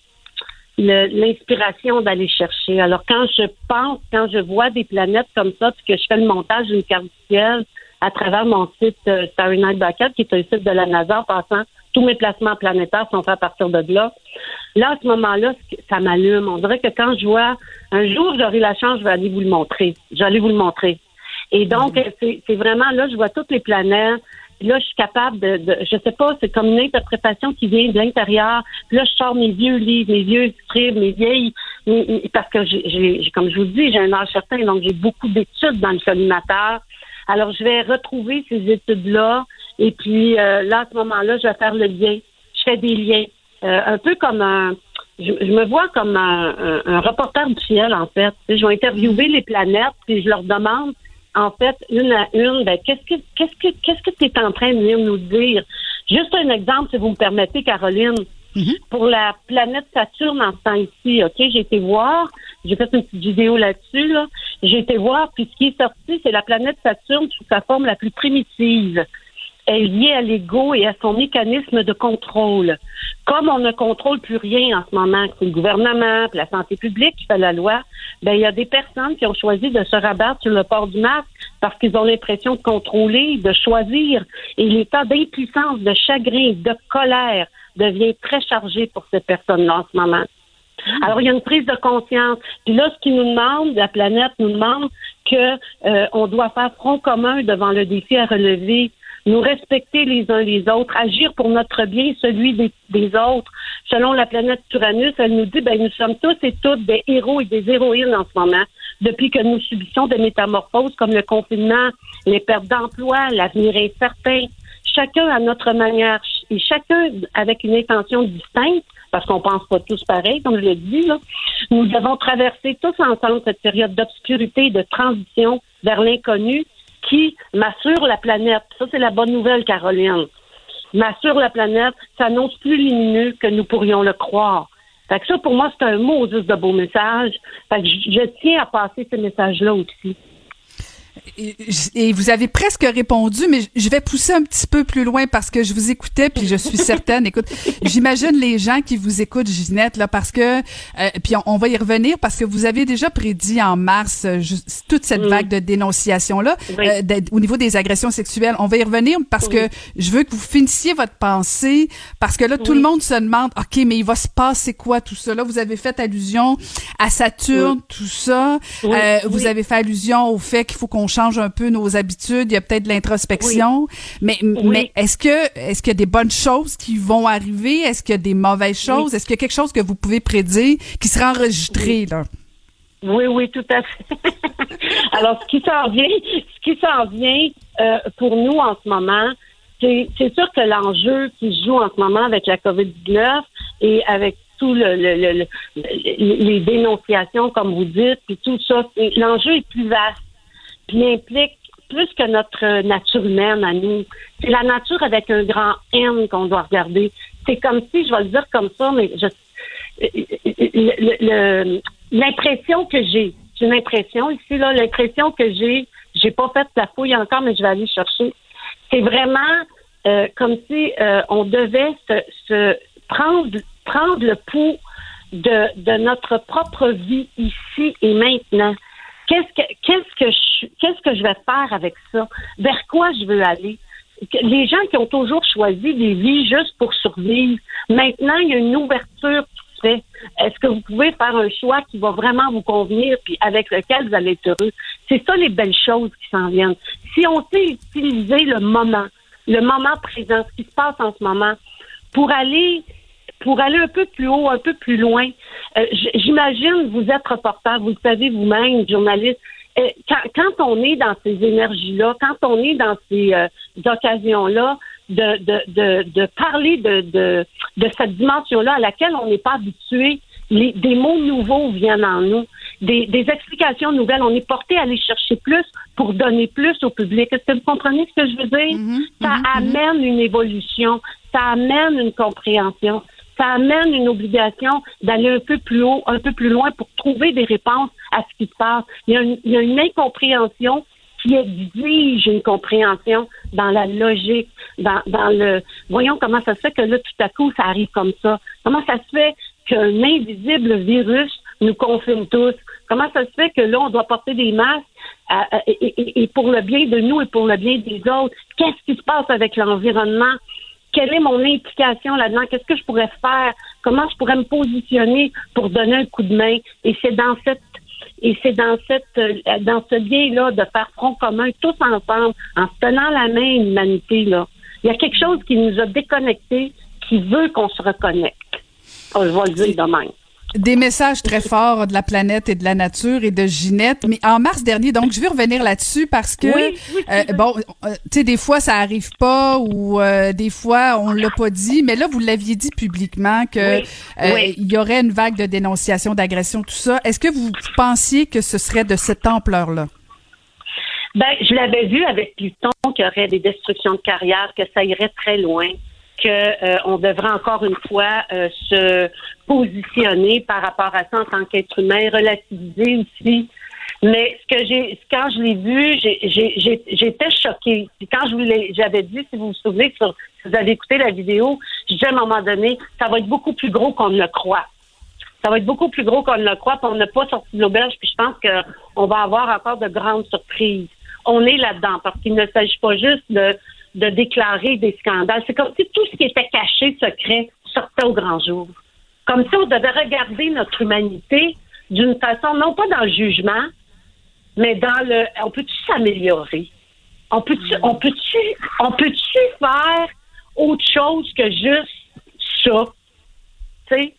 l'inspiration d'aller chercher. Alors quand je pense, quand je vois des planètes comme ça, puis que je fais le montage d'une carte ciel à travers mon site euh, Starry Night Bucket, qui est un site de la NASA en passant, tous mes placements planétaires sont faits à partir de là. Là, à ce moment-là, ça m'allume. On dirait que quand je vois, un jour, j'aurai la chance, je vais aller vous le montrer. Aller vous le montrer. Et donc, c'est c'est vraiment là, je vois toutes les planètes. Là, je suis capable de, de je sais pas, c'est comme une interprétation qui vient de l'intérieur. Là, je sors mes vieux livres, mes vieux scribes, mes vieilles, mes- mes- parce que j'ai, comme je vous dis, j'ai un âge certain, donc j'ai beaucoup d'études dans le collimateur. Alors, je vais retrouver ces études-là, et puis euh, là, à ce moment-là, je vais faire le lien. Je fais des liens, Euh, un peu comme un, je, je me vois comme un, un- un reporter du ciel, en fait. Je vais interviewer les planètes, puis je leur demande, en fait, une à une, ben, qu'est-ce que qu'est-ce que qu'est-ce que tu es en train de venir nous dire? Juste un exemple, si vous me permettez, Caroline. Pour la planète Saturne en ce temps ici, OK, j'ai été voir, j'ai fait une petite vidéo là-dessus, là. J'ai été voir, puis ce qui est sorti, c'est la planète Saturne sous sa forme la plus primitive. Est liée à l'ego et à son mécanisme de contrôle. Comme on ne contrôle plus rien en ce moment, que c'est le gouvernement, puis la santé publique qui fait la loi, ben il y a des personnes qui ont choisi de se rabattre sur le port du masque parce qu'ils ont l'impression de contrôler, de choisir. Et l'état d'impuissance, de chagrin, de colère devient très chargé pour ces personnes-là en ce moment. Alors, il y a une prise de conscience. Puis là, ce qui nous demande, la planète nous demande que euh, on doit faire front commun devant le défi à relever, nous respecter les uns les autres, agir pour notre bien, celui des, des autres. Selon la planète Uranus, elle nous dit, ben, nous sommes tous et toutes des héros et des héroïnes en ce moment, depuis que nous subissons des métamorphoses comme le confinement, les pertes d'emploi, l'avenir incertain. Chacun à notre manière et chacun avec une intention distincte, parce qu'on pense pas tous pareil, comme je l'ai dit, là. Nous devons traverser tous ensemble cette période d'obscurité, de transition vers l'inconnu qui m'assure la planète. Ça, c'est la bonne nouvelle, Caroline. M'assure la planète, s'annonce plus lumineux que nous pourrions le croire. Fait que ça, pour moi, c'est un mot juste de beau message. Fait que je, tiens à passer ce message-là aussi. Et, vous avez presque répondu, mais je vais pousser un petit peu plus loin parce que je vous écoutais, puis je suis certaine. Écoute, j'imagine les gens qui vous écoutent, Ginette, là, parce que, euh, puis on, on va y revenir parce que vous avez déjà prédit en mars euh, juste toute cette vague de dénonciation là, Oui. euh, au niveau des agressions sexuelles. On va y revenir parce que je veux que vous finissiez votre pensée parce que là tout le monde se demande, ok, mais il va se passer quoi tout ça? Là, vous avez fait allusion à Saturne, tout ça. Euh, Vous avez fait allusion au fait qu'il faut qu'on change un peu nos habitudes. Il y a peut-être de l'introspection. Mais, mais est-ce que est-ce qu'il y a des bonnes choses qui vont arriver? Est-ce qu'il y a des mauvaises choses? Est-ce qu'il y a quelque chose que vous pouvez prédire qui sera enregistré, là? Oui, oui, tout à fait. Alors, ce qui s'en vient, ce qui s'en vient euh, pour nous en ce moment, c'est c'est sûr que l'enjeu qui se joue en ce moment avec la COVID-19 et avec tout le, le- le- le- le- les dénonciations, comme vous dites, puis tout ça, l'enjeu est plus vaste. Implique plus que notre nature humaine à nous. C'est la nature avec un grand N qu'on doit regarder. C'est comme si, je vais le dire comme ça, mais je, l'impression que j'ai, j'ai une impression ici, là, l'impression que j'ai, j'ai pas fait la fouille encore, mais je vais aller chercher. C'est vraiment euh, comme si euh, on devait se, se prendre, prendre le pouls de, de notre propre vie ici et maintenant. Qu'est-ce que qu'est-ce que je qu'est-ce que je vais faire avec ça? Vers quoi je veux aller? Les gens qui ont toujours choisi des vies juste pour survivre, maintenant il y a une ouverture qui se fait. Est-ce que vous pouvez faire un choix qui va vraiment vous convenir puis avec lequel vous allez être heureux? C'est ça les belles choses qui s'en viennent. Si on sait utiliser le moment, le moment présent, ce qui se passe en ce moment, pour aller pour aller un peu plus haut, un peu plus loin. Euh, J'imagine, vous êtes reporter, vous le savez vous-même, journaliste. Euh, quand, quand on est dans ces énergies-là, quand on est dans ces euh, occasions-là, de, de, de, de parler de, de, de cette dimension-là à laquelle on n'est pas habitué, les, des mots nouveaux viennent en nous, des, des explications nouvelles. On est porté à aller chercher plus pour donner plus au public. Est-ce que vous comprenez ce que je veux dire? ça amène une évolution, ça amène une compréhension, ça amène une obligation d'aller un peu plus haut, un peu plus loin pour trouver des réponses à ce qui se passe. Il y a une, il y a une incompréhension qui exige une compréhension dans la logique, dans, dans le... Voyons comment ça se fait que là, tout à coup, ça arrive comme ça. Comment ça se fait qu'un invisible virus nous confine tous? Comment ça se fait que là, on doit porter des masques à- et, et- et pour le bien de nous et pour le bien des autres? Qu'est-ce qui se passe avec l'environnement? Quelle est mon implication là-dedans, qu'est-ce que je pourrais faire, comment je pourrais me positionner pour donner un coup de main? Et c'est dans cette et c'est dans cette euh, dans ce lien-là de faire front commun tous ensemble, en se tenant la main l'humanité là. Il y a quelque chose qui nous a déconnectés, qui veut qu'on se reconnecte. Je vais le dire de même. Des messages très forts de la planète et de la nature et de Ginette. Mais en mars dernier, donc je vais revenir là-dessus parce que Oui, oui, euh, bon, euh, tu sais des fois ça arrive pas ou euh, des fois on l'a pas dit, mais là vous l'aviez dit publiquement que Oui, euh, oui. il y aurait une vague de dénonciation, d'agression, tout ça. Est-ce que vous pensiez que ce serait de cette ampleur-là? Ben, je l'avais vu avec Pluton qu'il y aurait des destructions de carrière, que ça irait très loin, que euh, devrait encore une fois euh, se positionner par rapport à ça en tant qu'être humain, relativiser aussi. Mais ce que j'ai, quand je l'ai vu, j'ai- j'ai- j'ai- j'étais choquée. Puis quand je vous j'avais dit, si vous vous souvenez, si vous avez écouté la vidéo, je disais à un moment donné, ça va être beaucoup plus gros qu'on ne le croit. Ça va être beaucoup plus gros qu'on ne le croit, puis on n'a pas sorti de l'auberge, puis je pense qu'on va avoir encore de grandes surprises. On est là-dedans, parce qu'il ne s'agit pas juste de, de déclarer des scandales. C'est comme si tout ce qui était caché, secret, sortait au grand jour. Comme si on devait regarder notre humanité d'une façon, non pas dans le jugement, mais dans le on peut-tu s'améliorer? On peut-tu on peut-tu on peut-tu faire autre chose que juste ça? Tu sais?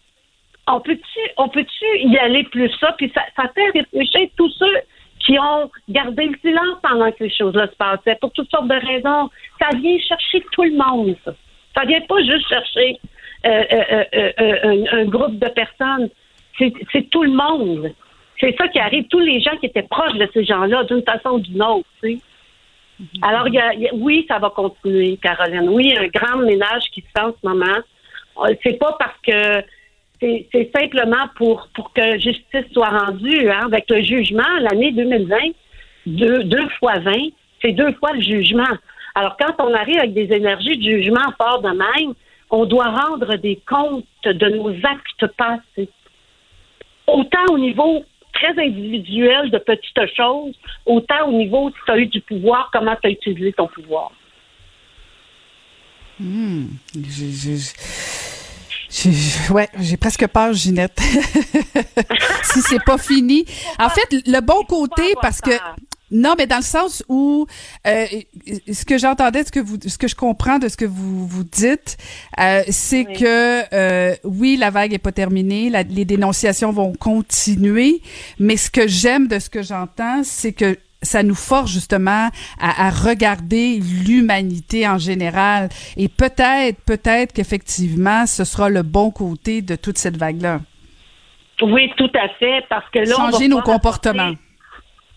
On peut-tu on peut-tu y aller plus ça? Puis ça, ça fait réfléchir tous ceux qui ont gardé le silence pendant que ces choses-là se passaient, pour toutes sortes de raisons. Ça vient chercher tout le monde, ça. Ça vient pas juste chercher euh, euh, euh, un, un groupe de personnes. C'est tout le monde. C'est ça qui arrive. Tous les gens qui étaient proches de ces gens-là, d'une façon ou d'une autre, tu sais. Alors, il y a- il y a- oui, ça va continuer, Caroline. Oui, il y a un grand ménage qui se fait en ce moment. C'est pas parce que c'est c'est simplement pour, pour que justice soit rendue. Hein, avec le jugement, l'année 2020, deux, deux fois 20, c'est deux fois le jugement. Alors, quand on arrive avec des énergies de jugement fort de même, on doit rendre des comptes de nos actes passés. Autant au niveau très individuel de petites choses, autant au niveau si tu as eu du pouvoir, comment tu as utilisé ton pouvoir. Hmm. J'ai- ouais, j'ai presque peur, Ginette. si c'est pas fini. En fait, le bon côté, parce que non, mais dans le sens où euh, ce que j'entendais, ce que vous, ce que je comprends de ce que vous vous dites, euh, c'est que euh, oui, la vague est pas terminée, la- les dénonciations vont continuer, mais ce que j'aime de ce que j'entends, c'est que ça nous force justement à, à regarder l'humanité en général. Et peut-être, peut-être qu'effectivement, ce sera le bon côté de toute cette vague-là. Oui, tout à fait, parce que là, on va Changer nos comportements. apporter-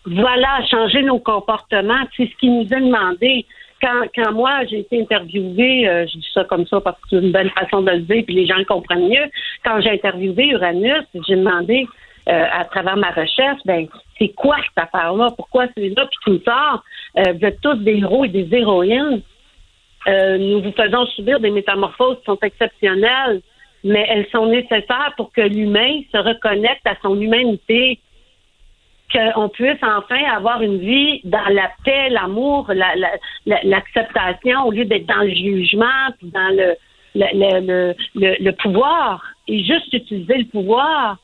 Voilà, changer nos comportements. C'est ce qui nous est demandé. Quand, quand moi, j'ai été interviewée, euh, je dis ça comme ça parce que c'est une belle façon de le dire, puis les gens le comprennent mieux. Quand j'ai interviewé Uranus, j'ai demandé euh, à travers ma recherche, ben, c'est quoi cette affaire-là? Pourquoi c'est là? Puis tout sort, euh, vous êtes tous des héros et des héroïnes. Euh, nous vous faisons subir des métamorphoses qui sont exceptionnelles, mais elles sont nécessaires pour que l'humain se reconnecte à son humanité, qu'on puisse enfin avoir une vie dans la paix, l'amour, la- la- la- l'acceptation, au lieu d'être dans le jugement, puis dans le, pouvoir, et juste utiliser le pouvoir,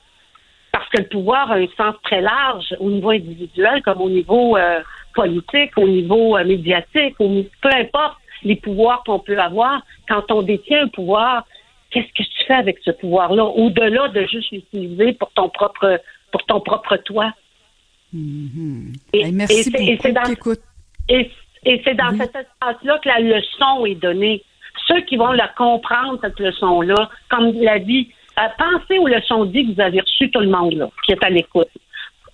parce que le pouvoir a un sens très large au niveau individuel comme au niveau euh, politique, au niveau euh, médiatique, peu importe les pouvoirs qu'on peut avoir, quand on détient un pouvoir, qu'est-ce que tu fais avec ce pouvoir-là, au-delà de juste l'utiliser pour ton propre pour ton propre toi. Et, Hey, merci et c'est- et beaucoup. dans, Écoute. et, et c'est dans cet espace-là que la leçon est donnée. Ceux qui vont la comprendre, cette leçon-là, comme l'a dit, euh, pensez aux leçons vie que vous avez reçues, tout le monde, là, qui est à l'écoute.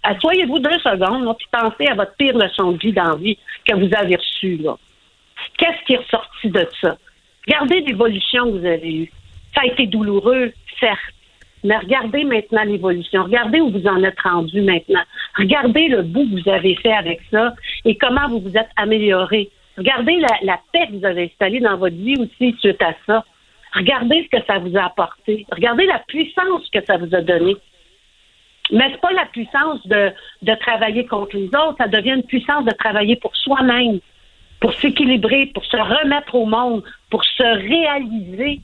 Asseyez-vous deux secondes, là, puis pensez à votre pire leçon de vie dans vie que vous avez reçue. Là. Qu'est-ce qui est ressorti de ça? Regardez l'évolution que vous avez eue. Ça a été douloureux, certes. Mais regardez maintenant l'évolution. Regardez où vous en êtes rendu maintenant. Regardez le bout que vous avez fait avec ça et comment vous vous êtes amélioré. Regardez la, paix que vous avez installée dans votre vie aussi suite à ça. Regardez ce que ça vous a apporté. Regardez la puissance que ça vous a donné. Mais c'est pas la puissance de, de travailler contre les autres, ça devient une puissance de travailler pour soi-même. pour s'équilibrer, pour se remettre au monde, pour se réaliser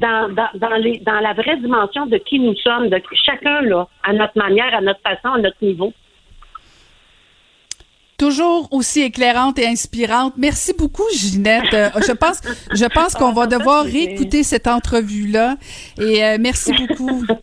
dans, dans, dans, les, dans la vraie dimension de qui nous sommes, de chacun là, à notre manière, à notre façon, à notre niveau. Toujours aussi éclairante et inspirante. Merci beaucoup, Ginette. Euh, je pense, je pense qu'on va devoir réécouter cette entrevue-là. Et euh, merci beaucoup.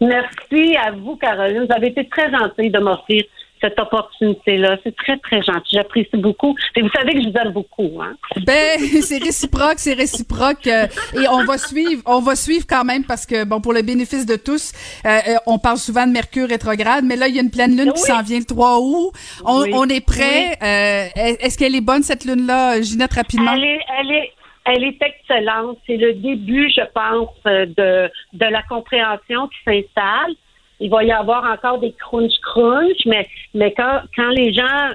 Merci à vous, Caroline. Vous avez été très gentille de m'offrir cette opportunité-là. C'est très, très gentil. J'apprécie beaucoup. Et vous savez que je vous aime beaucoup, hein? Ben, c'est réciproque, c'est réciproque. euh, et on va suivre, on va suivre quand même parce que, bon, pour le bénéfice de tous, euh, euh, on parle souvent de Mercure rétrograde, mais là, il y a une pleine lune qui s'en vient le 3 août. On, Oui. on est prêt. Euh, Est-ce qu'elle est bonne, cette lune-là, Ginette, rapidement? Elle est, elle est, elle est excellente. C'est le début, je pense, euh, de, de la compréhension qui s'installe. Il va y avoir encore des crunch-crunch, mais, mais quand, quand les gens,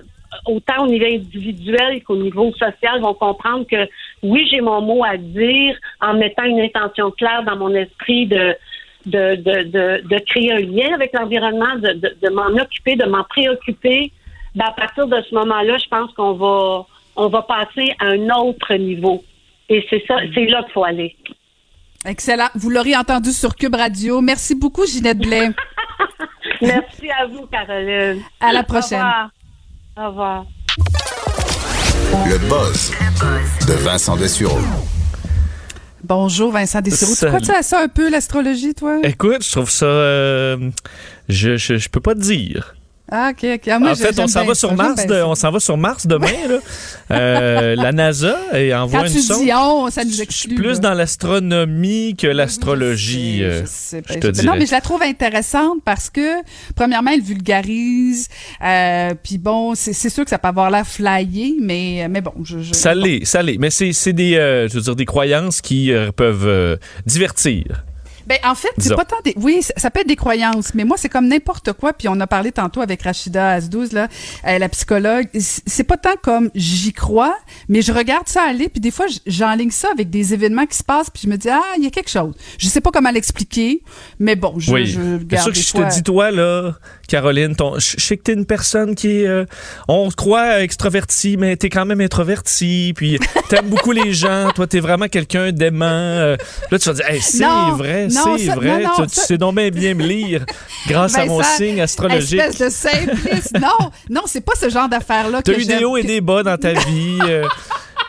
autant au niveau individuel qu'au niveau social, vont comprendre que oui, j'ai mon mot à dire en mettant une intention claire dans mon esprit de, de, de, de, de créer un lien avec l'environnement, de, de, de m'en occuper, de m'en préoccuper, ben, à partir de ce moment-là, je pense qu'on va on va passer à un autre niveau. Et c'est ça, c'est là qu'il faut aller. Excellent. Vous l'aurez entendu sur Cube Radio. Merci beaucoup, Ginette Blais. Merci à vous, Caroline. À la prochaine. Au revoir. Au revoir. Le buzz de Vincent Dessureau. Bonjour, Vincent Dessureau. Tu à ça un peu, l'astrologie, toi? Écoute, je trouve ça. euh, je, je, je peux pas te dire. Ah, OK, OK. Ah, moi, en fait, on s'en va sur Mars. de- on va sur Mars demain. Là. Euh, la NASA et envoie Quand une tu sonde. dis on, ça nous exclut. Plus là. dans l'astronomie que l'astrologie. euh, je te je- dirais. Non, mais je la trouve intéressante parce que, premièrement, elle vulgarise. Euh, Puis bon, c'est sûr que ça peut avoir l'air flyé, mais, mais bon, je. Ça l'est, ça l'est. Mais c'est des, euh, je veux dire, des croyances qui peuvent divertir. Ben, en fait, c'est pas tant des. Oui, ça, ça peut être des croyances, mais moi, c'est comme n'importe quoi. Puis on a parlé tantôt avec Rachida Asdouz, là, euh, la psychologue. C'est c'est pas tant comme j'y crois, mais je regarde ça aller. Puis des fois, j'enligne ça avec des événements qui se passent. Puis je me dis, ah, il y a quelque chose. Je sais pas comment l'expliquer, mais bon, je, oui. je garde sûr que je fois- te dis, toi, là, Caroline, ton, je sais que t'es une personne qui est. euh, on croit extravertie, mais t'es quand même introvertie. Puis t'aimes beaucoup les gens. Toi, t'es vraiment quelqu'un d'aimant. euh, là, tu vas dire, Hey, c'est vrai, c'est vrai. non, non, tu, tu sais donc bien bien me lire grâce à mon signe astrologique. Espèce de simpliste. non, non, c'est pas ce genre d'affaire-là T'as eu des hauts et des bas dans ta vie. euh,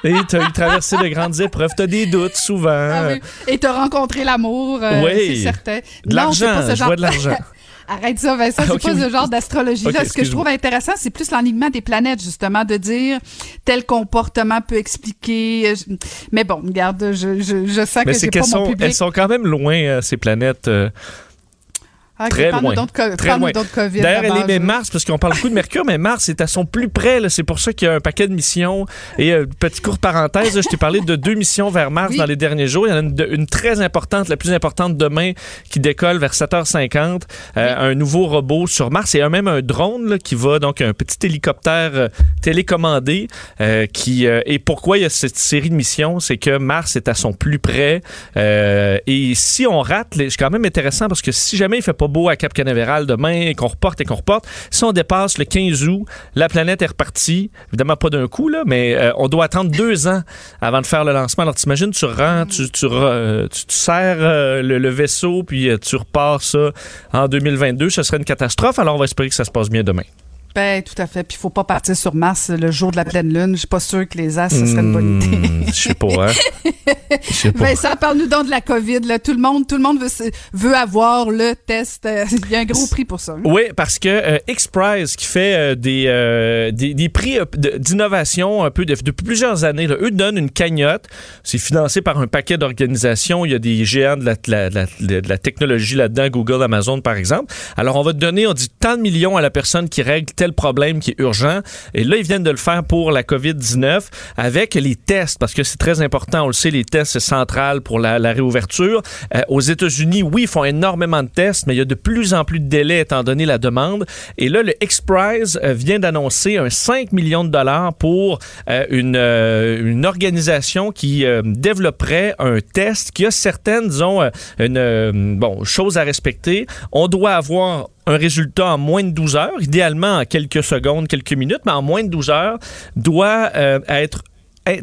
et t'as eu traversé de grandes épreuves. T'as des doutes souvent. Ah oui. Et t'as rencontré l'amour, euh, Oui. c'est certain. De l'argent, je vois de l'argent. Arrête ça, Vincent, c'est Ok, pas oui. ce genre d'astrologie-là. Ce que je trouve intéressant, c'est plus l'enlignement des planètes, justement, de dire tel comportement peut expliquer. euh, Mais bon, regarde, je, je, je sens Mais que c'est j'ai pas mon sont, public. elles sont quand même loin, euh, ces planètes. euh, Ah, ok, très loin. Très loin. D'ailleurs, elle est mais Mars, parce qu'on parle beaucoup de Mercure, mais Mars est à son plus près. C'est pour ça qu'il y a un paquet de missions. Et euh, petite courte parenthèse, là, je t'ai parlé de deux missions vers Mars Oui. dans les derniers jours. Il y en a une, très importante, la plus importante demain, qui décolle vers 7h50. Euh, Un nouveau robot sur Mars et un- même un drone là, qui va, donc un petit hélicoptère euh, télécommandé. euh, qui euh, Et pourquoi il y a cette série de missions? C'est que Mars est à son plus près. et si on rate, c'est quand même intéressant parce que si jamais il fait pas à Cap Canaveral demain et qu'on reporte et qu'on reporte, si on dépasse le 15 août, la planète est repartie. Évidemment pas d'un coup, là, mais euh, on doit attendre deux ans avant de faire le lancement. Alors t'imagines, tu rends, tu, tu, euh, tu, serres euh, le, vaisseau, puis tu repars ça en 2022. Ce serait une catastrophe. Alors on va espérer que ça se passe bien demain. Ben, tout à fait. Puis, il faut pas partir sur Mars le jour de la pleine lune. Je suis pas sûr que les as, ce serait une bonne idée. Hmm, Je sais pas, hein? Je sais pas. Vincent, parle-nous donc de la COVID. Là. Tout le monde, tout le monde veut, veut avoir le test. Euh, Il y a un gros prix pour ça. hein. Oui, parce que euh, X-Prize, qui fait euh, des, euh, des, des prix d'innovation un peu de- depuis plusieurs années, là, eux donnent une cagnotte. C'est financé par un paquet d'organisations. Il y a des géants de la, de la- de la- de la technologie là-dedans, Google, Amazon, par exemple. Alors, on va te donner, on dit, tant de millions à la personne qui règle tel problème qui est urgent. Et là, ils viennent de le faire pour la COVID-19 avec les tests, parce que c'est très important. On le sait, les tests, c'est central pour la, réouverture. Euh, aux États-Unis, oui, ils font énormément de tests, mais il y a de plus en plus de délais étant donné la demande. Et là, le X-Prize euh, vient d'annoncer un 5 millions de dollars pour euh, une, organisation qui développerait un test qui a certaines, disons, une, bon, choses à respecter. On doit avoir un résultat en moins de 12 heures, idéalement en quelques secondes, quelques minutes, mais en moins de 12 heures, doit euh, être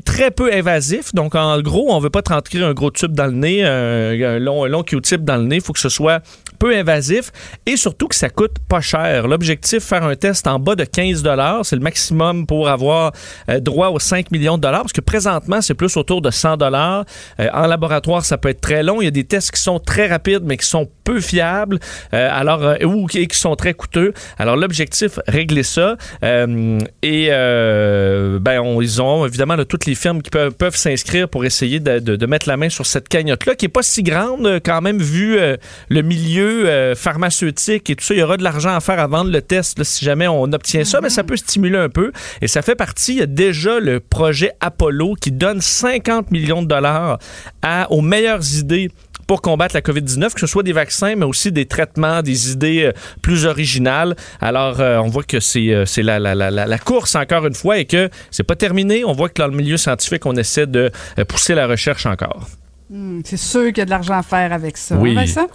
très peu invasif. Donc, en gros, on veut pas te rentrer un gros tube dans le nez, un, un long, un long Q-tip dans le nez. Il faut que ce soit peu invasif et surtout que ça coûte pas cher. L'objectif, faire un test en bas de 15 c'est le maximum pour avoir euh, droit aux 5 millions de dollars parce que présentement, c'est plus autour de 100 dollars. en laboratoire, ça peut être très long. Il y a des tests qui sont très rapides mais qui sont peu fiables euh, alors euh, ou qui, sont très coûteux. Alors l'objectif, régler ça euh, et euh, ben ils ont évidemment toutes les firmes qui peuvent, s'inscrire pour essayer de, de- mettre la main sur cette cagnotte-là, qui est pas si grande euh, quand même vu euh, le milieu euh, pharmaceutique et tout ça. Il y aura de l'argent à faire à vendre le test là, si jamais on obtient ça, mais ça peut stimuler un peu. Et ça fait partie, il y a déjà le projet Apollo qui donne 50 millions de dollars à, aux meilleures idées pour combattre la COVID-19, que ce soit des vaccins, mais aussi des traitements, des idées euh, plus originales. Alors, euh, on voit que c'est euh, la, la, la, la- la course, encore une fois, et que c'est pas terminé. On voit que dans le milieu scientifique, on essaie de pousser la recherche encore. Hmm, c'est sûr qu'il y a de l'argent à faire avec ça. Oui. hein, Vincent?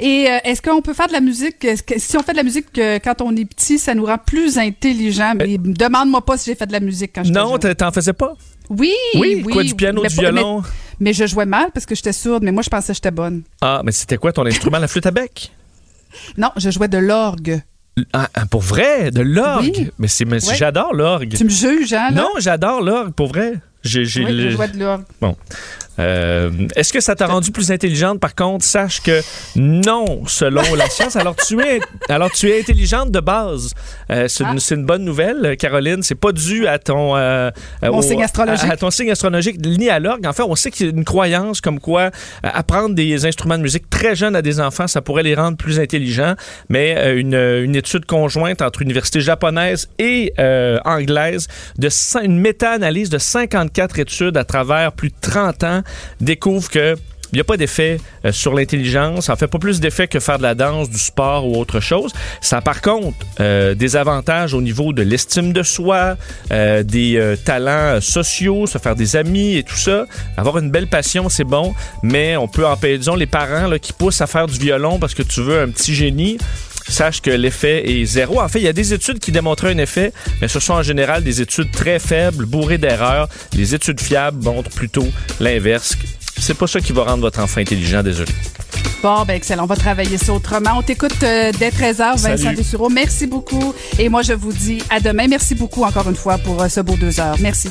Et euh, est-ce qu'on peut faire de la musique? que- si on fait de la musique euh, quand on est petit, ça nous rend plus intelligent. Mais demande-moi pas si j'ai fait de la musique quand j'étais Euh, Non, t'en faisais pas? Oui, Oui, oui. quoi, du piano, mais du violon? Mais, mais je jouais mal parce que j'étais sourde, mais moi, je pensais que j'étais bonne. Ah, mais c'était quoi ton instrument, la flûte à bec? Non, je jouais de l'orgue. Ah, ah, pour vrai? De l'orgue? Oui. Mais c'est mais j'adore l'orgue. Tu me juges, hein? là? Non, j'adore l'orgue, pour vrai. J'ai, j'ai Oui, le- de l'orgue. Bon. Euh, est-ce que ça t'a rendu plus intelligente? Par contre, sache que non, selon la science. Alors tu es, alors tu es intelligente de base. Euh, c'est, Ah. une, c'est une bonne nouvelle, Caroline. C'est pas dû à ton euh, au- signe astrologique. à, à ton signe astrologique ni à l'orgue. En fait, on sait qu'il y a une croyance comme quoi euh, apprendre des instruments de musique très jeunes à des enfants, ça pourrait les rendre plus intelligents. Mais une, une étude conjointe entre universités japonaises et anglaises de une méta-analyse de 54 études à travers plus de 30 ans découvre que il n'y a pas d'effet euh, sur l'intelligence. Ça fait pas plus d'effet que faire de la danse, du sport ou autre chose. Ça a par contre euh, des avantages au niveau de l'estime de soi, euh, des talents sociaux, se faire des amis et tout ça. Avoir une belle passion, c'est bon, mais on peut empêcher, disons, les parents là, qui poussent à faire du violon parce que tu veux un petit génie sache que l'effet est zéro. En fait, il y a des études qui démontraient un effet, mais ce sont en général des études très faibles, bourrées d'erreurs. Les études fiables montrent plutôt l'inverse. C'est pas ça qui va rendre votre enfant intelligent, désolé. Bon, ben excellent. On va travailler ça autrement. On t'écoute euh, dès 13h, Vincent. Dessureau. Merci beaucoup. Et moi, je vous dis à demain. Merci beaucoup encore une fois pour euh, ce beau deux heures. Merci.